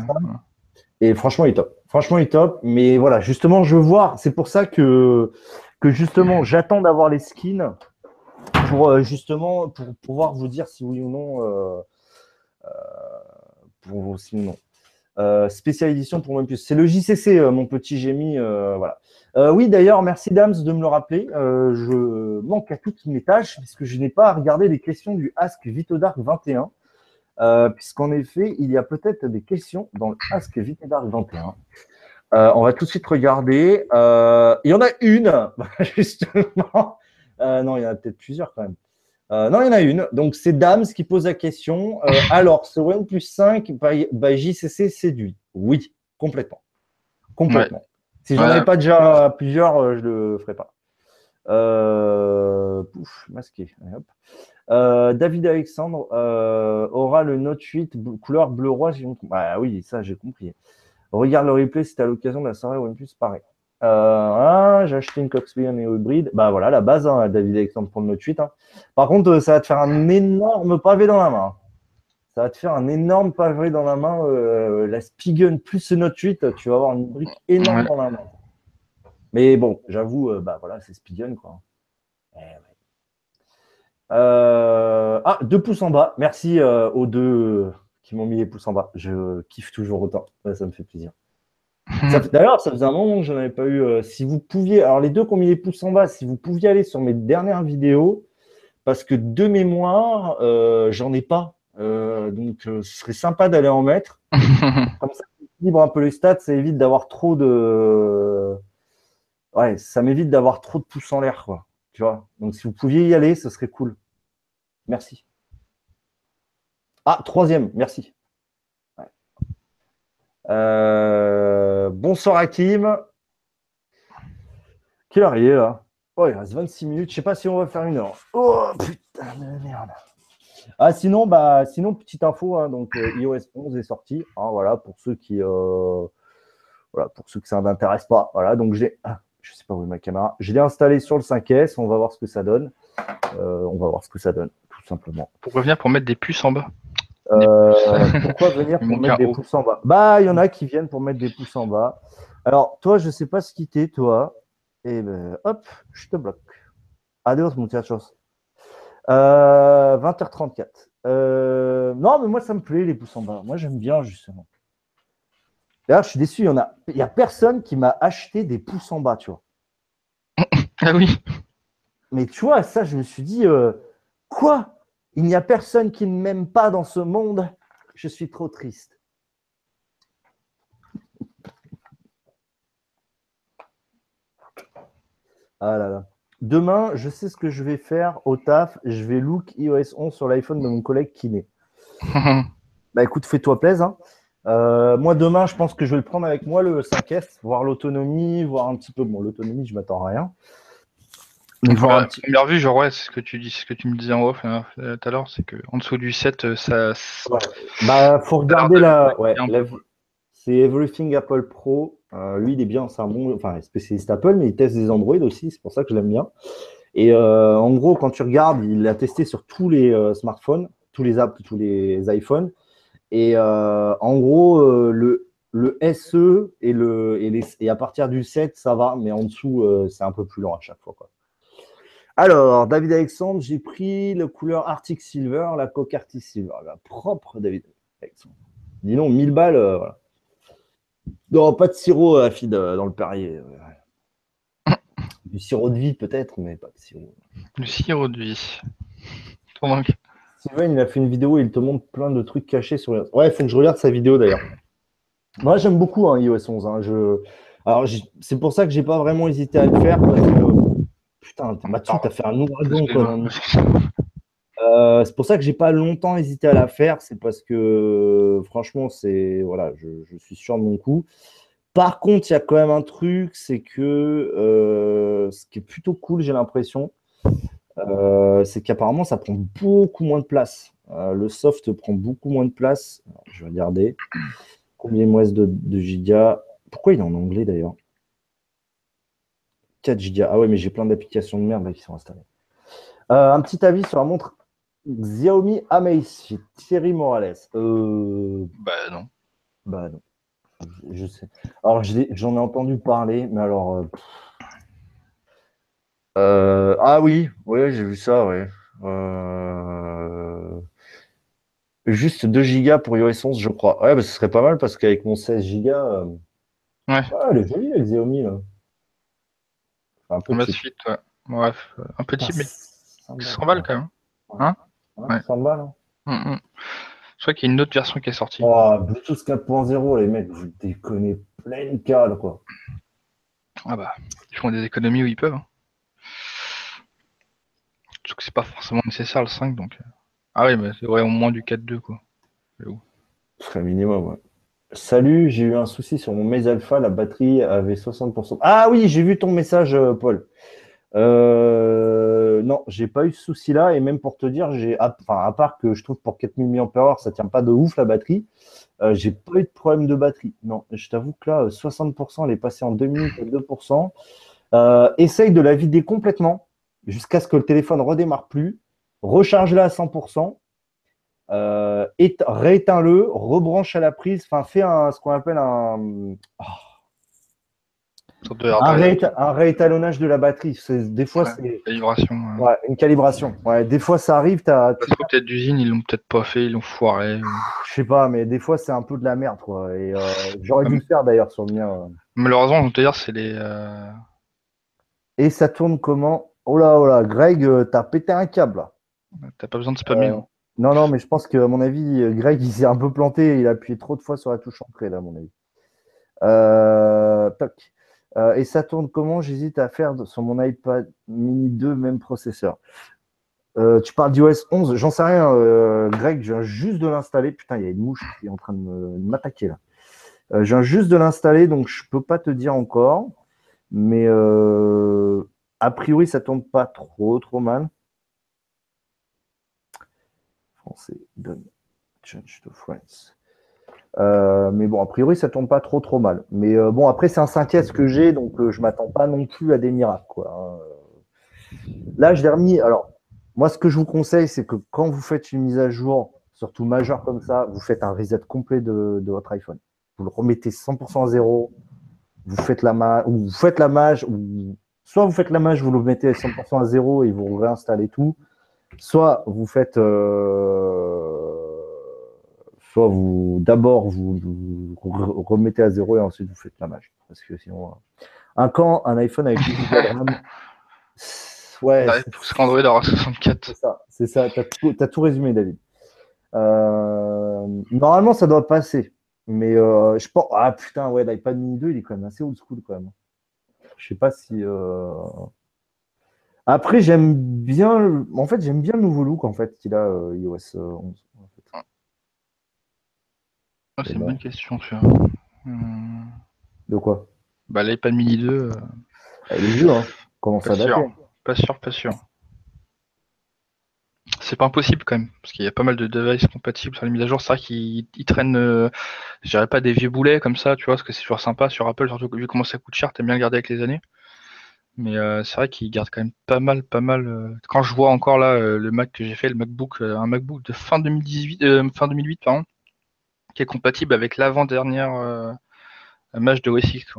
Et franchement, il est top. Franchement, il est top. Mais voilà, justement, je veux voir. C'est pour ça que, que justement, j'attends d'avoir les skins pour euh, justement pour pouvoir vous dire si oui ou non. Euh, euh, pour si ou non. Euh, spécial édition pour plus. C'est le JCC, mon petit Gémi. voilà. Euh, oui, d'ailleurs, merci Dams de me le rappeler. Euh, je manque à toutes mes tâches puisque je n'ai pas regardé les questions du Ask Vitodark 21. Euh, puisqu'en effet, il y a peut-être des questions dans le Ask Vitodark 21. on va tout de suite regarder. il y en a une, justement. non, il y en a peut-être plusieurs quand même. Non, il y en a une. Donc, c'est Dams qui pose la question. alors, ce OnePlus 5 by, JCC séduit Oui, complètement. Complètement. Si j'en avais pas déjà plusieurs, euh, je le ferais pas. Euh, pouf, masqué. Euh, David Alexandre aura le Note 8 couleur bleu roi. Bah oui, ça j'ai compris. Regarde le replay si tu as l'occasion de la soirée OnePlus, pareil. Ah, j'ai acheté une Coxpeed et hybride. Bah voilà, la base, hein, David Alexandre pour le Note 8. Hein. Par contre, ça va te faire un énorme pavé dans la main ça va te faire un énorme pavé dans la main. Euh, la Spigen plus Note 8, tu vas avoir une brique énorme dans la main. Mais bon, j'avoue, euh, bah voilà, c'est Spigen quoi. Eh euh, ah, deux pouces en bas. Merci aux deux qui m'ont mis les pouces en bas. Je kiffe toujours autant. ça me fait plaisir. D'ailleurs, ça faisait un moment que je n'en avais pas eu. si vous pouviez, alors les deux qui ont mis les pouces en bas, si vous pouviez aller sur mes dernières vidéos, parce que de mémoire, j'en ai pas euh, donc, euh, ce serait sympa d'aller en mettre. Comme ça, ça équilibre un peu les stats, ça évite d'avoir trop de. Ouais, ça m'évite d'avoir trop de pouces en l'air, quoi. Tu vois? Donc, si vous pouviez y aller, ce serait cool. Merci. Ah, troisième, merci. Euh, bonsoir Hakim. Quelle heure il est là Oh, il reste 26 minutes. Je sais pas si on va faire une heure. Oh putain de merde. Ah, sinon, bah, sinon, petite info, hein, donc euh, iOS 11 est sorti. Hein, voilà, pour ceux qui, euh, voilà, pour ceux que ça n'intéresse pas. Voilà, donc j'ai, ah, je sais pas où est ma caméra. Je l'ai installé sur le 5S. On va voir ce que ça donne. Euh, on va voir ce que ça donne, tout simplement. Pourquoi venir pour mettre des puces en bas Pourquoi venir pour mettre des pouces en bas? Bah, il y en a qui viennent pour mettre des pouces en bas. Alors, toi, je sais pas ce qui t'est, toi. Et ben, hop, je te bloque. Adios, muchachos. 20h34. Euh, euh, non, mais moi, ça me plaît, les pouces en bas. Moi, j'aime bien, justement. D'ailleurs, je suis déçu, il n'y a, a personne qui m'a acheté des pouces en bas, tu vois. Ah oui. Mais tu vois, ça, je me suis dit, euh, quoi? Il n'y a personne qui ne m'aime pas dans ce monde. Je suis trop triste. Ah là là. Demain, je sais ce que je vais faire au taf. Je vais look iOS 11 sur l'iPhone de mon collègue Kiné. bah écoute, fais-toi plaisir. Hein. Euh, moi, demain, je pense que je vais le prendre avec moi, le 5S, voir l'autonomie, voir un petit peu. Bon, l'autonomie, je m'attends à rien. Donc, voir un petit... Première vue, genre, ouais, c'est ce que tu dis, ce que tu me disais en off hein, tout à l'heure, c'est qu'en dessous du 7, euh, ça. Ouais. Bah, faut regarder la. Ouais, C'est Everything Apple Pro. Euh, lui, il est bien, c'est un bon, enfin, spécialiste Apple, mais il teste des Android aussi, c'est pour ça que je l'aime bien. Et euh, en gros, quand tu regardes, il l'a testé sur tous les euh, smartphones, tous les apps, tous les iPhones. Et en gros, le, le SE et, le, et, les, et à partir du 7, ça va, mais en dessous, c'est un peu plus lent à chaque fois. Quoi. Alors, David Alexandre, j'ai pris le couleur Arctic Silver, la Coque Arctic Silver, la propre David Alexandre. Dis donc, 1000 balles, voilà. Non, pas de sirop à feed dans le Perrier. Du sirop de vie peut-être, mais pas de sirop. Du sirop de vie. Sylvain, il a fait une vidéo et il te montre plein de trucs cachés sur les... Ouais, il faut que je regarde sa vidéo d'ailleurs. Moi, j'aime beaucoup hein, iOS 11. Hein. Je... Alors, c'est pour ça que j'ai pas vraiment hésité à le faire. Putain, Mathieu, t'as fait un ouragan quand euh, c'est pour ça que j'ai pas longtemps hésité à la faire. C'est parce que franchement, c'est voilà, je, je, suis sûr de mon coup. Par contre, il y a quand même un truc, c'est que euh, ce qui est plutôt cool, j'ai l'impression, euh, c'est qu'apparemment, ça prend beaucoup moins de place. Euh, le soft prend beaucoup moins de place. je vais regarder combien il me reste de, de gigas? Pourquoi il est en anglais d'ailleurs? 4 gigas. Ah ouais, mais j'ai plein d'applications de merde qui sont installées. un petit avis sur la montre Xiaomi Amazfit. Thierry Morales. Bah non. Bah non. Je sais. Alors, j'en ai, entendu parler, mais alors. Euh, euh, ah oui, oui, j'ai vu ça, oui. Euh, juste 2 Go pour iOS 11, je crois. Ouais, bah, ce serait pas mal parce qu'avec mon 16 Go. Ouais. Ah, elle est jolie, la Xiaomi. Là. Un peu petit. ouais. Bref, un petit, mais 100 balles quand même. Hein ouais. 100 balles. Hein. Hum, hum. Je crois qu'il y a une autre version qui est sortie. Oh, Bluetooth 4.0, les mecs, vous déconnez plein cale, quoi. Ah bah, ils font des économies où ils peuvent. Hein. Je que c'est pas forcément nécessaire le 5, donc. Euh. Ah oui, mais c'est vrai, au moins du 4.2, quoi. C'est minimum, ouais. Salut, j'ai eu un souci sur mon Maze Alpha, la batterie avait 60%. Ah oui, j'ai vu ton message, euh, Paul. Euh, non, j'ai pas eu ce souci-là. Et même pour te dire, j'ai, enfin, à part que je trouve pour 4000 mAh, ça tient pas de ouf la batterie. Euh, j'ai pas eu de problème de batterie. Non, je t'avoue que là, 60%, elle est passée en 2 minutes à 2%. Euh, essaye de la vider complètement jusqu'à ce que le téléphone redémarre plus. Recharge-la à 100%. Euh, rééteins-le, rebranche à la prise, enfin fais un, ce qu'on appelle un, oh, un, réétalonnage de la batterie. Des fois, c'est. Calibration. Ouais. une calibration. Des fois, ça arrive. As... peut-être d'usine, ils l'ont peut-être pas fait, ils l'ont foiré. Je sais pas, mais des fois, c'est un peu de la merde. Quoi. Et euh, j'aurais dû le faire d'ailleurs sur le mien. Euh. Malheureusement, je vais te dire, c'est les. Euh, Et ça tourne comment? Oh là, oh là, Greg, t'as pété un câble là. T'as pas besoin de spammer. non, non, non, mais je pense que, à mon avis, Greg, il s'est un peu planté. Il a appuyé trop de fois sur la touche entrée, là, à mon avis. Euh, toc. Euh, et ça tourne comment? J'hésite à faire sur mon iPad mini 2, même processeur. Euh, tu parles d'iOS 11, j'en sais rien, euh, Greg, je viens juste de l'installer. Putain, il y a une mouche qui est en train de m'attaquer là. je viens juste de l'installer, donc je ne peux pas te dire encore. Mais a priori, ça tourne pas trop, trop mal. Français, donne. Change to France. Euh, mais bon, a priori, ça tombe pas trop trop mal. Mais euh, bon, après, c'est un 5S que j'ai, donc euh, je m'attends pas non plus à des miracles. Quoi. Hein. Là, je l'ai remis. Alors, moi, ce que je vous conseille, c'est que quand vous faites une mise à jour, surtout majeure comme ça, vous faites un reset complet de, votre iPhone. Vous le remettez 100% à zéro. Vous faites la mage, ou vous faites la mage, soit vous faites la mage, vous le mettez 100% à zéro et vous réinstallez tout. Soit vous faites soit vous d'abord vous, remettez à zéro et ensuite vous faites la mage. Parce que sinon, euh, un camp, un iPhone avec 10 Go de RAM. Ouais. Tout Android aura 64. C'est ça, c'est ça. T'as tout, as tout résumé, David. Euh, normalement, ça doit passer. Mais euh, je pense. Ah putain, ouais, l'iPad mini 2, il est quand même assez old school quand même. Je sais pas si. Après, j'aime bien. En fait, j'aime bien le nouveau look en fait qu'il a iOS 11. Ah, c'est une bonne question, tu De quoi? Bah, l'iPad mini 2. Euh, Elle est vieux, hein. Comment ça date Pas sûr, pas sûr. C'est pas impossible quand même, parce qu'il y a pas mal de devices compatibles sur les mises à jour. C'est vrai qu'ils traînent, euh, je dirais pas des vieux boulets comme ça, tu vois, parce que c'est toujours sympa sur Apple, surtout vu comment ça coûte cher, t'aimes bien le garder avec les années. Mais euh, c'est vrai qu'ils gardent quand même pas mal, pas mal. Quand je vois encore là le Mac que j'ai fait, le MacBook, un MacBook de fin 2018, fin 2008, pardon, qui est compatible avec l'avant-dernière euh, match de OSX.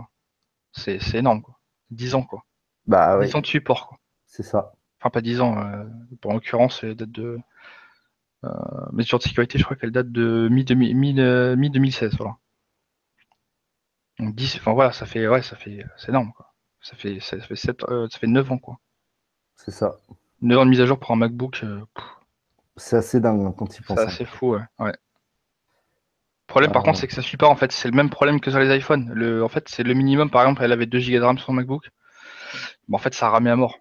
C'est énorme. Quoi. 10 ans. Quoi. Bah, 10 ans de support. Quoi. C'est ça. Enfin, pas 10 ans. Euh, pour l'occurrence, elle date de. Euh, mesure de sécurité, je crois qu'elle date de mi-2016. voilà. Donc 10, enfin voilà, ça fait, ouais, ça fait, c'est énorme, quoi. Ça fait, ça fait, 7, ça fait 9 ans, quoi. C'est ça. 9 ans de mise à jour pour un MacBook. c'est assez dingue hein, quand il pense. C'est assez fou, ouais. ouais. Le problème, par contre, c'est que ça suit pas. En fait, c'est le même problème que sur les iPhones. Le, en fait, c'est le minimum. Par exemple, elle avait 2 Go de RAM sur son MacBook. En fait, ça ramé à mort.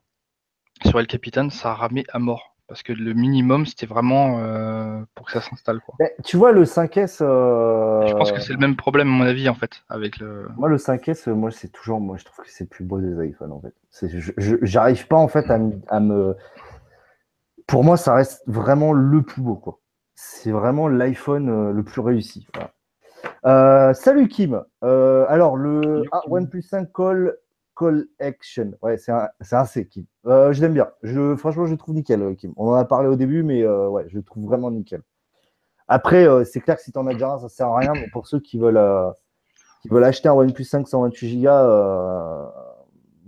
Sur El Capitan, ça ramé à mort. Parce que le minimum, c'était vraiment euh, pour que ça s'installe. Tu vois, le 5S. Euh, je pense que c'est le même problème, à mon avis, en fait. avec le... Moi, le 5S, moi, c'est toujours. Moi, je trouve que c'est le plus beau des iPhones, en fait. J'arrive pas, en fait, à, à me. Pour moi, ça reste vraiment le plus beau, quoi c'est vraiment l'iPhone euh, le plus réussi. Euh, salut Kim. Euh, alors, le OnePlus 5 Call, Call Action. Ouais, c'est un, un, C, Kim. Je l'aime bien. Je, franchement, je le trouve nickel, Kim. On en a parlé au début, mais ouais, je le trouve vraiment nickel. Après, c'est clair que si tu en as déjà un, ça sert à rien. Mais pour ceux qui veulent, qui veulent acheter un OnePlus 5 128 Go,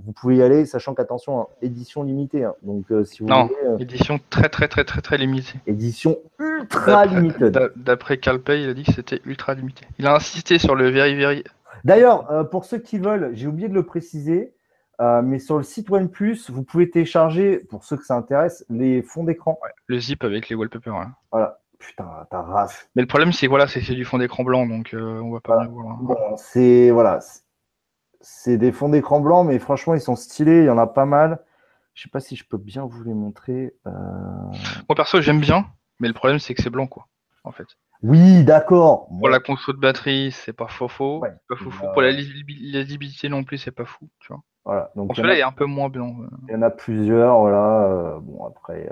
vous pouvez y aller, sachant qu'attention, hein, édition limitée. Hein. Donc, euh, si vous non, euh, édition très très très très très limitée. Édition ultra limitée. D'après Calpay, il a dit que c'était ultra limité. Il a insisté sur le very very. D'ailleurs, euh, pour ceux qui veulent, j'ai oublié de le préciser, mais sur le site OnePlus, vous pouvez télécharger, pour ceux que ça intéresse, les fonds d'écran. le zip avec les wallpapers. Hein. Voilà. Putain, ta race. Mais le problème, c'est voilà, c'est du fond d'écran blanc, donc on va pas. Voilà. Bon, c'est voilà, c'est des fonds d'écran blancs, mais franchement, ils sont stylés. Il y en a pas mal. Je sais pas si je peux bien vous les montrer. Euh. Moi, perso, j'aime bien, mais le problème, c'est que c'est blanc, quoi, en fait. Oui, d'accord. Pour la conso de batterie, c'est pas faux faux. Pas fou, fou. Pour la lisibilité non plus, c'est pas fou, tu vois. Voilà. Donc, celui-là est un peu moins blanc. Euh. Il y en a plusieurs, voilà. Euh, bon, après.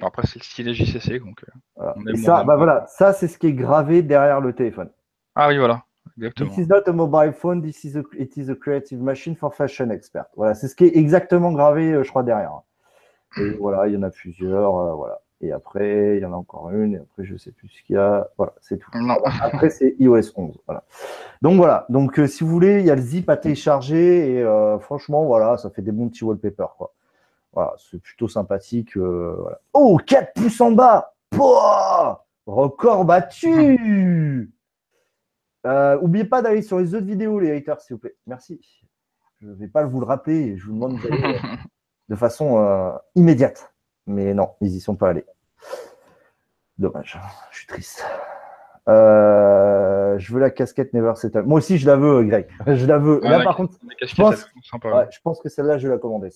Après, c'est le style JCC, donc. ça, bah voilà, ça, c'est ce qui est gravé derrière le téléphone. Ah oui, voilà. Exactement. This is not a mobile phone, this is a, it is a creative machine for fashion expert. Voilà, c'est ce qui est exactement gravé, euh, je crois, derrière. Et voilà, il y en a plusieurs, euh, voilà. Et après, il y en a encore une, et après, je sais plus ce qu'il y a. Voilà, c'est tout. Après, c'est iOS 11. Voilà. Donc voilà, donc euh, si vous voulez, il y a le zip à télécharger, et franchement, voilà, ça fait des bons petits wallpapers, quoi. Voilà, c'est plutôt sympathique. voilà. Oh, 4 pouces en bas Pouah Record battu euh, N'oubliez pas d'aller sur les autres vidéos, les haters, s'il vous plaît. Merci. Je ne vais pas vous le rappeler. Je vous demande d'aller de façon euh, immédiate. Mais non, ils n'y sont pas allés. Dommage. Je suis triste. Euh, je veux la casquette Never Settle. Moi aussi, je la veux, Greg. Je la veux. là, par contre, je pense, je pense, que celle-là, je vais la commander.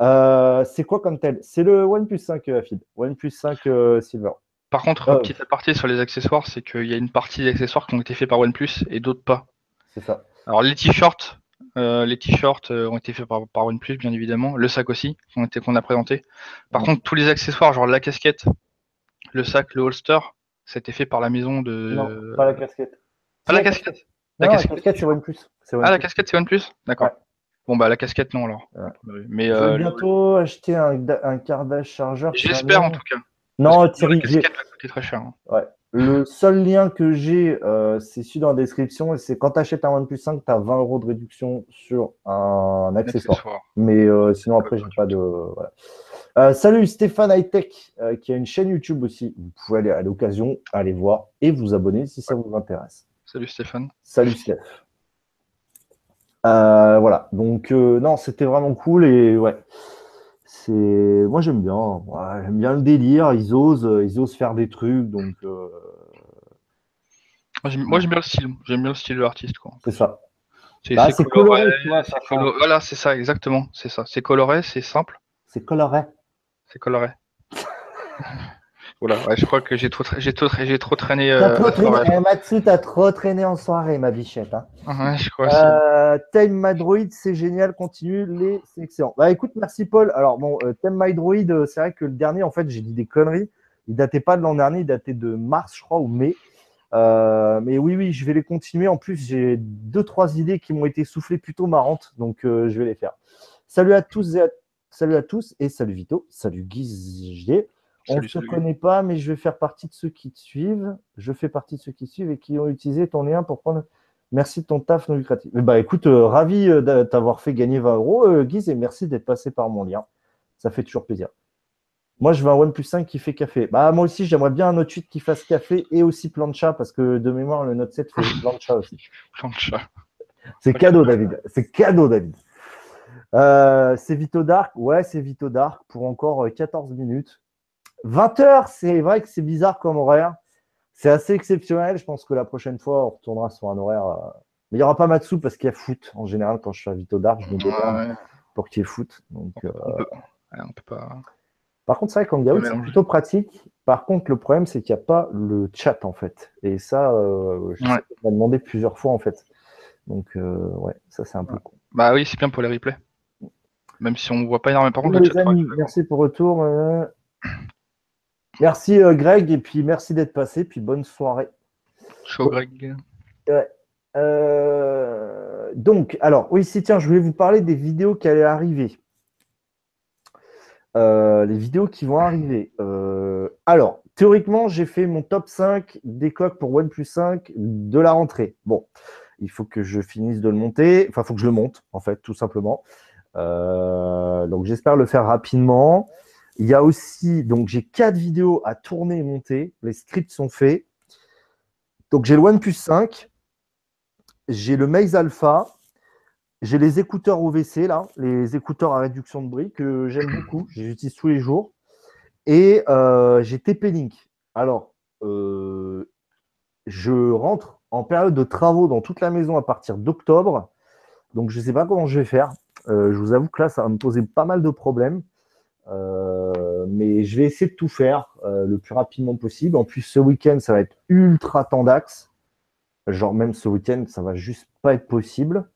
Euh, c'est quoi comme tel? C'est le OnePlus 5 Afid. OnePlus 5 Silver. Par contre, petite aparté sur les accessoires, c'est qu'il y a une partie des accessoires qui ont été faits par OnePlus et d'autres pas. C'est ça. Alors les t-shirts, euh, les t-shirts euh, ont été faits par, OnePlus, bien évidemment. Le sac aussi, qu'on a présenté. Par contre, tous les accessoires, genre la casquette, le sac, le holster, ça a été fait par la maison de. Non, pas la casquette. Pas la, casquette. La, casquette, c'est OnePlus. Ah, la casquette, c'est OnePlus D'accord. Bon, bah la casquette, non alors. Mais, Je vais euh, bientôt acheter un, un cardage chargeur. J'espère en tout cas. Non, Thierry. très cher. Hein. Ouais. Le seul lien que j'ai, euh, c'est celui dans la description, et c'est quand tu achètes un OnePlus 5, tu as 20 euros de réduction sur un accessoire. Mais euh, sinon, après, j'ai pas de. Voilà. Euh, salut Stéphane Hightech, qui a une chaîne YouTube aussi. Vous pouvez aller à l'occasion, aller voir et vous abonner si ça vous intéresse. Salut Stéphane. Salut Steph. voilà, donc non, c'était vraiment cool et ouais moi j'aime bien j'aime bien le délire ils osent ils osent faire des trucs donc euh, moi j'aime bien le style j'aime bien le style de l'artiste c'est ça c'est bah, coloré, voilà c'est ça exactement c'est ça c'est coloré c'est simple c'est coloré c'est coloré Voilà, je crois que j'ai trop, j'ai trop, j'ai trop traîné. Euh, trop traîné. Eh, Matsu, t'as trop traîné en soirée, ma bichette. Hein. Ouais, je crois euh, Time My Droid, c'est génial, continue, les, c'est excellent. Bah écoute, merci Paul. Alors bon, euh, Time My Droid, euh, c'est vrai que le dernier, en fait, j'ai dit des conneries. Il datait pas de l'an dernier, il datait de mars, je crois, ou mai. Euh, mais oui, oui, je vais les continuer. En plus, j'ai deux, trois idées qui m'ont été soufflées plutôt marrantes, donc je vais les faire. Salut à tous et à, salut à tous et salut Vito, salut Guizier. On ne se connaît pas, mais je vais faire partie de ceux qui te suivent. Je fais partie de ceux qui te suivent et qui ont utilisé ton lien pour prendre. Merci de ton taf non lucratif. Bah écoute, euh, ravi euh, de t'avoir fait gagner 20 euros, euh, Guise, et merci d'être passé par mon lien. Ça fait toujours plaisir. Moi, je veux un OnePlus 5 qui fait café. Bah, moi aussi, j'aimerais bien un Note 8 qui fasse café et aussi plancha, parce que de mémoire, le Note 7 fait plancha aussi. plancha. C'est cadeau, David. C'est cadeau, David. c'est Vito Dark. Ouais, c'est Vito Dark pour encore 14 minutes. 20 heures, c'est vrai que c'est bizarre comme horaire. C'est assez exceptionnel. Je pense que la prochaine fois, on retournera sur un horaire. Euh, mais il n'y aura pas Matsu parce qu'il y a foot. En général, quand je suis à Vito Dark, je me demande pour qu'il y ait foot. Donc, euh, on peut... pas. Par contre, c'est vrai qu'Hangout, c'est plutôt pratique. Par contre, le problème, c'est qu'il n'y a pas le chat, en fait. Et ça, euh, je ouais. demandé plusieurs fois, en fait. Donc, ouais, ça, c'est un peu con. Bah oui, c'est bien pour les replays. Même si on ne voit pas énormément. Par contre, les amis, merci pour retour. Merci euh, Greg et puis merci d'être passé. Puis bonne soirée. Ciao Greg. Euh, donc, alors, oui, si, tiens, je voulais vous parler des vidéos qui allaient arriver. Euh, les vidéos qui vont arriver. alors, théoriquement, j'ai fait mon top 5 des coques pour OnePlus 5 de la rentrée. Bon, il faut que je finisse de le monter. Enfin, il faut que je le monte, en fait, tout simplement. donc, j'espère le faire rapidement. Il y a aussi, donc j'ai quatre vidéos à tourner et monter. Les scripts sont faits. Donc j'ai le OnePlus 5, j'ai le Maze Alpha, j'ai les écouteurs OVC, là, les écouteurs à réduction de bruit que j'aime beaucoup, j'utilise tous les jours. Et euh, j'ai TP-Link. Alors, euh, je rentre en période de travaux dans toute la maison à partir d'octobre. Donc, je ne sais pas comment je vais faire. Euh, je vous avoue que là, ça va me poser pas mal de problèmes. Mais je vais essayer de tout faire le plus rapidement possible. En plus, ce week-end, ça va être ultra tendax. Genre, même ce week-end, ça va juste pas être possible.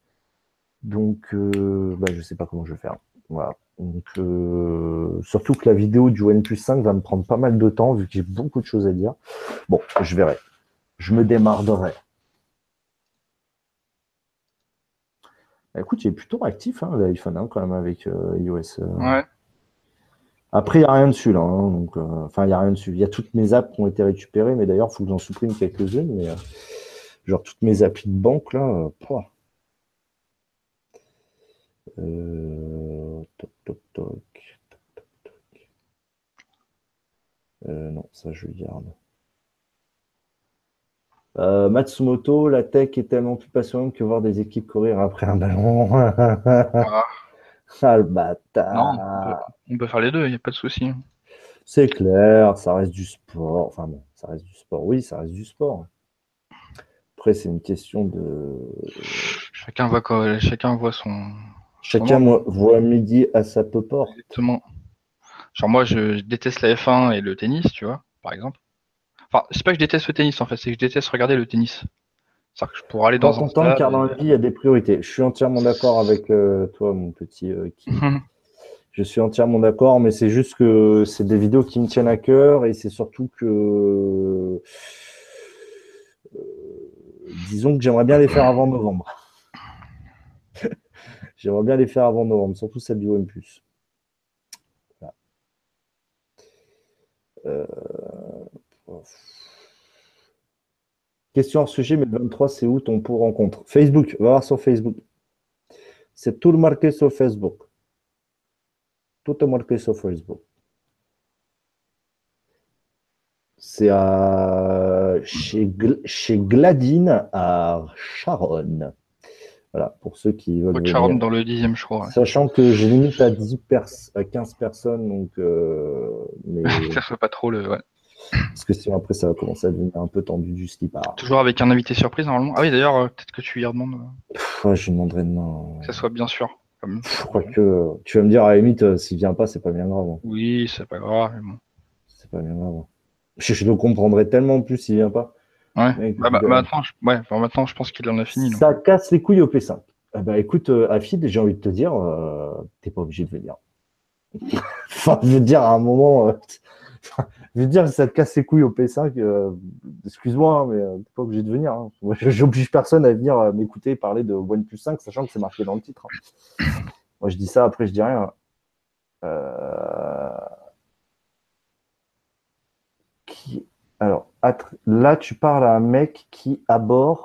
Donc, euh, bah, je sais pas comment je vais faire. Voilà. Donc, surtout que la vidéo du OnePlus 5 va me prendre pas mal de temps vu que j'ai beaucoup de choses à dire. Bon, je verrai. Je me démarrerai. Bah, écoute, il est plutôt actif, hein, l'iPhone, hein, quand même, avec iOS. Ouais. Après, il n'y a rien dessus là. Hein, donc, euh, enfin, il n'y a rien dessus. Il y a toutes mes apps qui ont été récupérées, mais d'ailleurs, il faut que j'en supprime quelques-unes. Mais euh, genre toutes mes applis de banque là. Euh, toc, toc, toc, non, ça je garde. Matsumoto, la tech est tellement plus passionnante que voir des équipes courir après un ballon. Ah. Ah, Non, on peut, faire les deux, il n'y a pas de souci. C'est clair, ça reste du sport. Enfin bon, ça reste du sport. Oui, ça reste du sport. Après, c'est une question de. Chacun voit, quoi, chacun voit son. Chacun voit midi à sa peu porte. Exactement. Genre, moi, je déteste la F1 et le tennis, tu vois, par exemple. Enfin, c'est pas que je déteste le tennis, en fait, c'est que je déteste regarder le tennis que je pourrais aller dans un temps, car dans la vie, il y a des priorités. Je suis entièrement d'accord avec euh, toi, mon petit euh, mhm. Je suis entièrement d'accord, mais c'est juste que c'est des vidéos qui me tiennent à cœur et c'est surtout que euh, disons que j'aimerais bien les faire avant novembre. J'aimerais bien les faire avant novembre, surtout celle du OnePlus. Voilà. Euh... Question hors sujet, mais le 23, c'est où ton pour rencontre? Facebook, va voir sur Facebook. C'est tout marqué sur Facebook. Tout est marqué sur Facebook. C'est chez, chez Gladine à Charonne. Voilà, pour ceux qui veulent. Charonne dans le dixième, je crois. Sachant que j'ai limite à, 10 à 15 personnes, donc. Euh, mais... Ça fait pas trop le. Parce que sinon, après, ça va commencer à devenir un peu tendu du slip. Toujours avec un invité surprise, normalement. Ah oui, d'ailleurs, euh, peut-être que tu y redemandes. Ouais, je demanderai demain. Que ça soit bien sûr. Je crois que tu vas me dire, à la limite, euh, s'il vient pas, c'est pas bien grave. Hein. Oui, c'est pas grave. C'est pas bien grave. Hein. Je, le comprendrai tellement plus s'il vient pas. Ouais. Bah, bah, maintenant, je... ouais, maintenant, je pense qu'il en a fini. Ça casse les couilles au P5. Eh ben, écoute, euh, Afid, j'ai envie de te dire, t'es pas obligé de venir. enfin, je veux dire, à un moment, je veux dire, ça te casse les couilles au P5. Euh, excuse-moi, hein, mais euh, t'es pas obligé de venir. Hein. J'oblige personne à venir euh, m'écouter parler de OnePlus 5, sachant que c'est marqué dans le titre. Hein. Moi, je dis ça, après, je dis rien. qui. Alors, là, tu parles à un mec qui aborde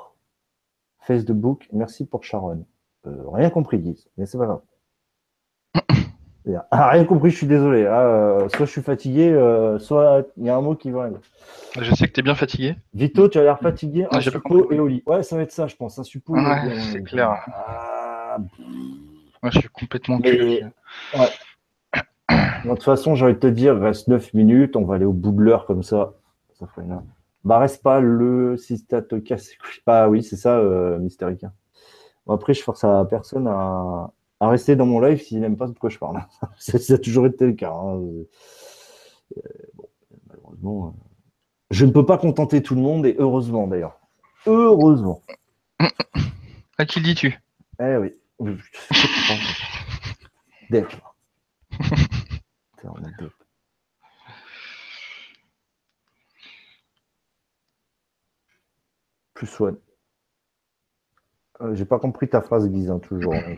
Facebook. Merci pour Sharon. Euh, rien compris, Guise, mais c'est pas grave. Ah, rien compris, je suis désolé. Ah, euh, soit je suis fatigué, euh, soit il y a un mot qui va aller. Je sais que tu es bien fatigué. Vito, tu as l'air fatigué. un suppôt et lit. Ouais, ça va être ça, je pense. Un suppôt ouais, C'est clair. Ah, Moi, je suis complètement mais... ouais. De toute façon, j'ai envie de te dire, reste 9 minutes, on va aller au bout de l'heure comme ça. Bah, reste pas le si t'as te cassé. Bah oui, c'est ça, euh, Mystérica. après, je force à personne à, à rester dans mon live s'il n'aime pas de quoi je parle. ça, a toujours été le cas. Hein. Euh, bon, malheureusement, euh, je ne peux pas contenter tout le monde et heureusement d'ailleurs. Heureusement. À qui le dis-tu? Eh oui. Dep. Plus one. Euh, j'ai pas compris ta phrase, Guise, hein, toujours. Hein.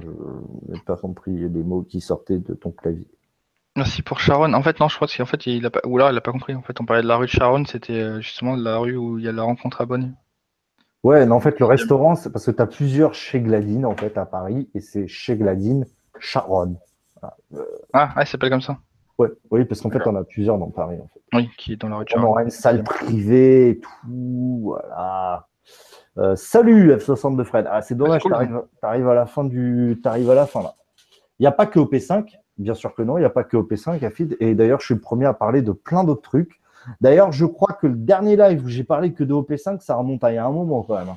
Je n'ai pas compris les mots qui sortaient de ton clavier. Merci pour Sharon. En fait, non, je crois qu'en fait, il a pas, ou là, il a pas compris. En fait, on parlait de la rue de Sharon, c'était euh, justement la rue où il y a la rencontre à Bonne. Ouais, mais en fait, le restaurant, c'est parce que tu as plusieurs chez Gladine, en fait, à Paris, et c'est chez Gladine Sharon. Ah, ouais, ça s'appelle comme ça. Ouais, oui, parce qu'en fait, on a plusieurs dans Paris, en fait. Oui, qui est dans la rue de Sharon. On aura une salle privée et tout, voilà. Euh, salut F62 Fred. Ah, c'est dommage, tu arrives, à la fin du. Arrives à la fin là. Il n'y a pas que OP5, bien sûr que non, il n'y a pas que OP5 Afid. Et d'ailleurs, je suis le premier à parler de plein d'autres trucs. D'ailleurs, je crois que le dernier live où j'ai parlé que de OP5, ça remonte à il y a un moment quand même. Hein.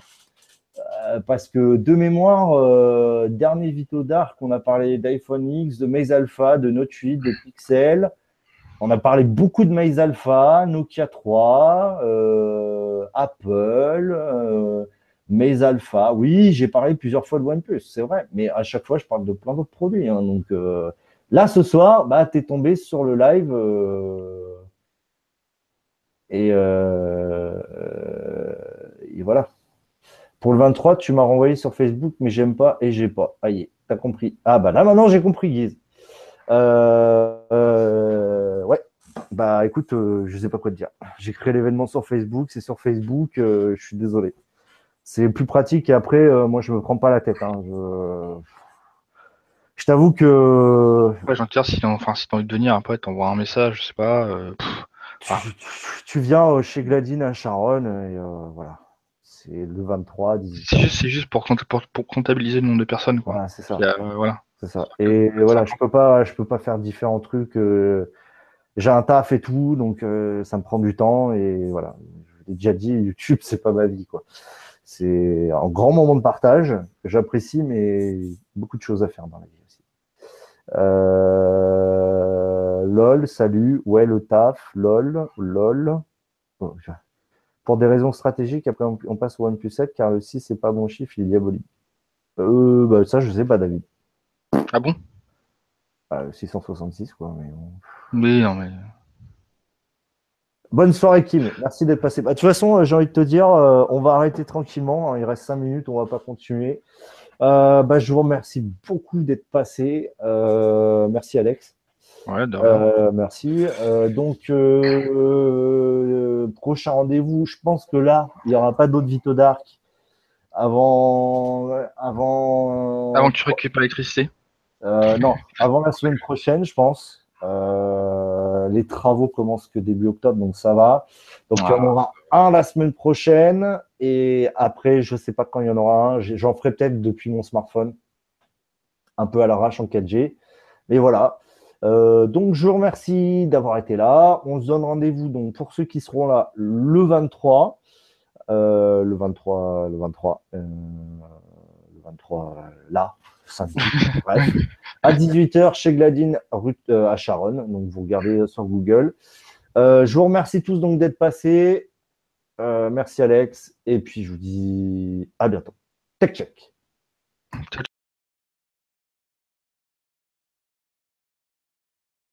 Euh, parce que de mémoire, euh, dernier Vito Dark, on a parlé d'iPhone X, de Maze Alpha, de Note 8, de Pixel. On a parlé beaucoup de Maze Alpha, Nokia 3, euh, Apple, euh, Alpha. Oui, j'ai parlé plusieurs fois de OnePlus, c'est vrai, mais à chaque fois, je parle de plein d'autres produits. Hein. donc euh, là, ce soir, bah, tu es tombé sur le live. Et, et, voilà. Pour le 23, tu m'as renvoyé sur Facebook, mais j'aime pas et j'ai pas. Aïe, t'as compris. Ah bah là maintenant j'ai compris, Guise. Euh, bah écoute, euh, je sais pas quoi te dire. J'ai créé l'événement sur Facebook, c'est sur Facebook, euh, je suis désolé. C'est plus pratique et après, euh, moi je me prends pas la tête. Hein. Je, t'avoue que. Ouais, j'en tire si enfin, si envie de venir, après t'envoies un message, je sais pas. tu, viens chez Gladine à Charonne et voilà. C'est le 23, C'est juste, pour, comptabiliser le nombre de personnes. Quoi. c'est ça. voilà. C'est ça. Et, voilà, je peux pas, je peux pas faire différents trucs j'ai un taf et tout, donc euh, ça me prend du temps et voilà. Je l'ai déjà dit, YouTube, c'est pas ma vie, quoi. C'est un grand moment de partage j'apprécie, mais beaucoup de choses à faire dans la vie aussi. Euh, lol, salut, ouais, le taf, lol, lol. pour des raisons stratégiques, après on, passe au OnePlus 7 car le 6 c'est pas bon chiffre, il est diabolique. Euh, bah, ça, je sais pas, David. Ah bon? 666, quoi. Mais Oui, non, mais. Bonne soirée, Kim. Merci d'être passé. Bah, de toute façon, euh, j'ai envie de te dire, euh, on va arrêter tranquillement. Hein. Il reste 5 minutes, on va pas continuer. Euh, bah, je vous remercie beaucoup d'être passé. merci, Alex. Ouais, merci. donc, prochain rendez-vous. Je pense que là, il n'y aura pas d'autres Vito Dark avant, avant. Avant que tu récupères l'électricité. Euh, non, avant la semaine prochaine, je pense. Euh, les travaux commencent que début octobre, donc ça va. Donc il y en ah. aura un la semaine prochaine et après, je ne sais pas quand il y en aura un. J'en ferai peut-être depuis mon smartphone, un peu à l'arrache en 4G. Mais voilà. Euh, donc je vous remercie d'avoir été là. On se donne rendez-vous donc pour ceux qui seront là le 23. le 23, le 23, le 23 là, bref, à 18h chez Gladine euh, à Charonne. Donc vous regardez sur Google. Euh, je vous remercie tous donc d'être passés. Euh, merci Alex. Et puis je vous dis à bientôt. Tech check.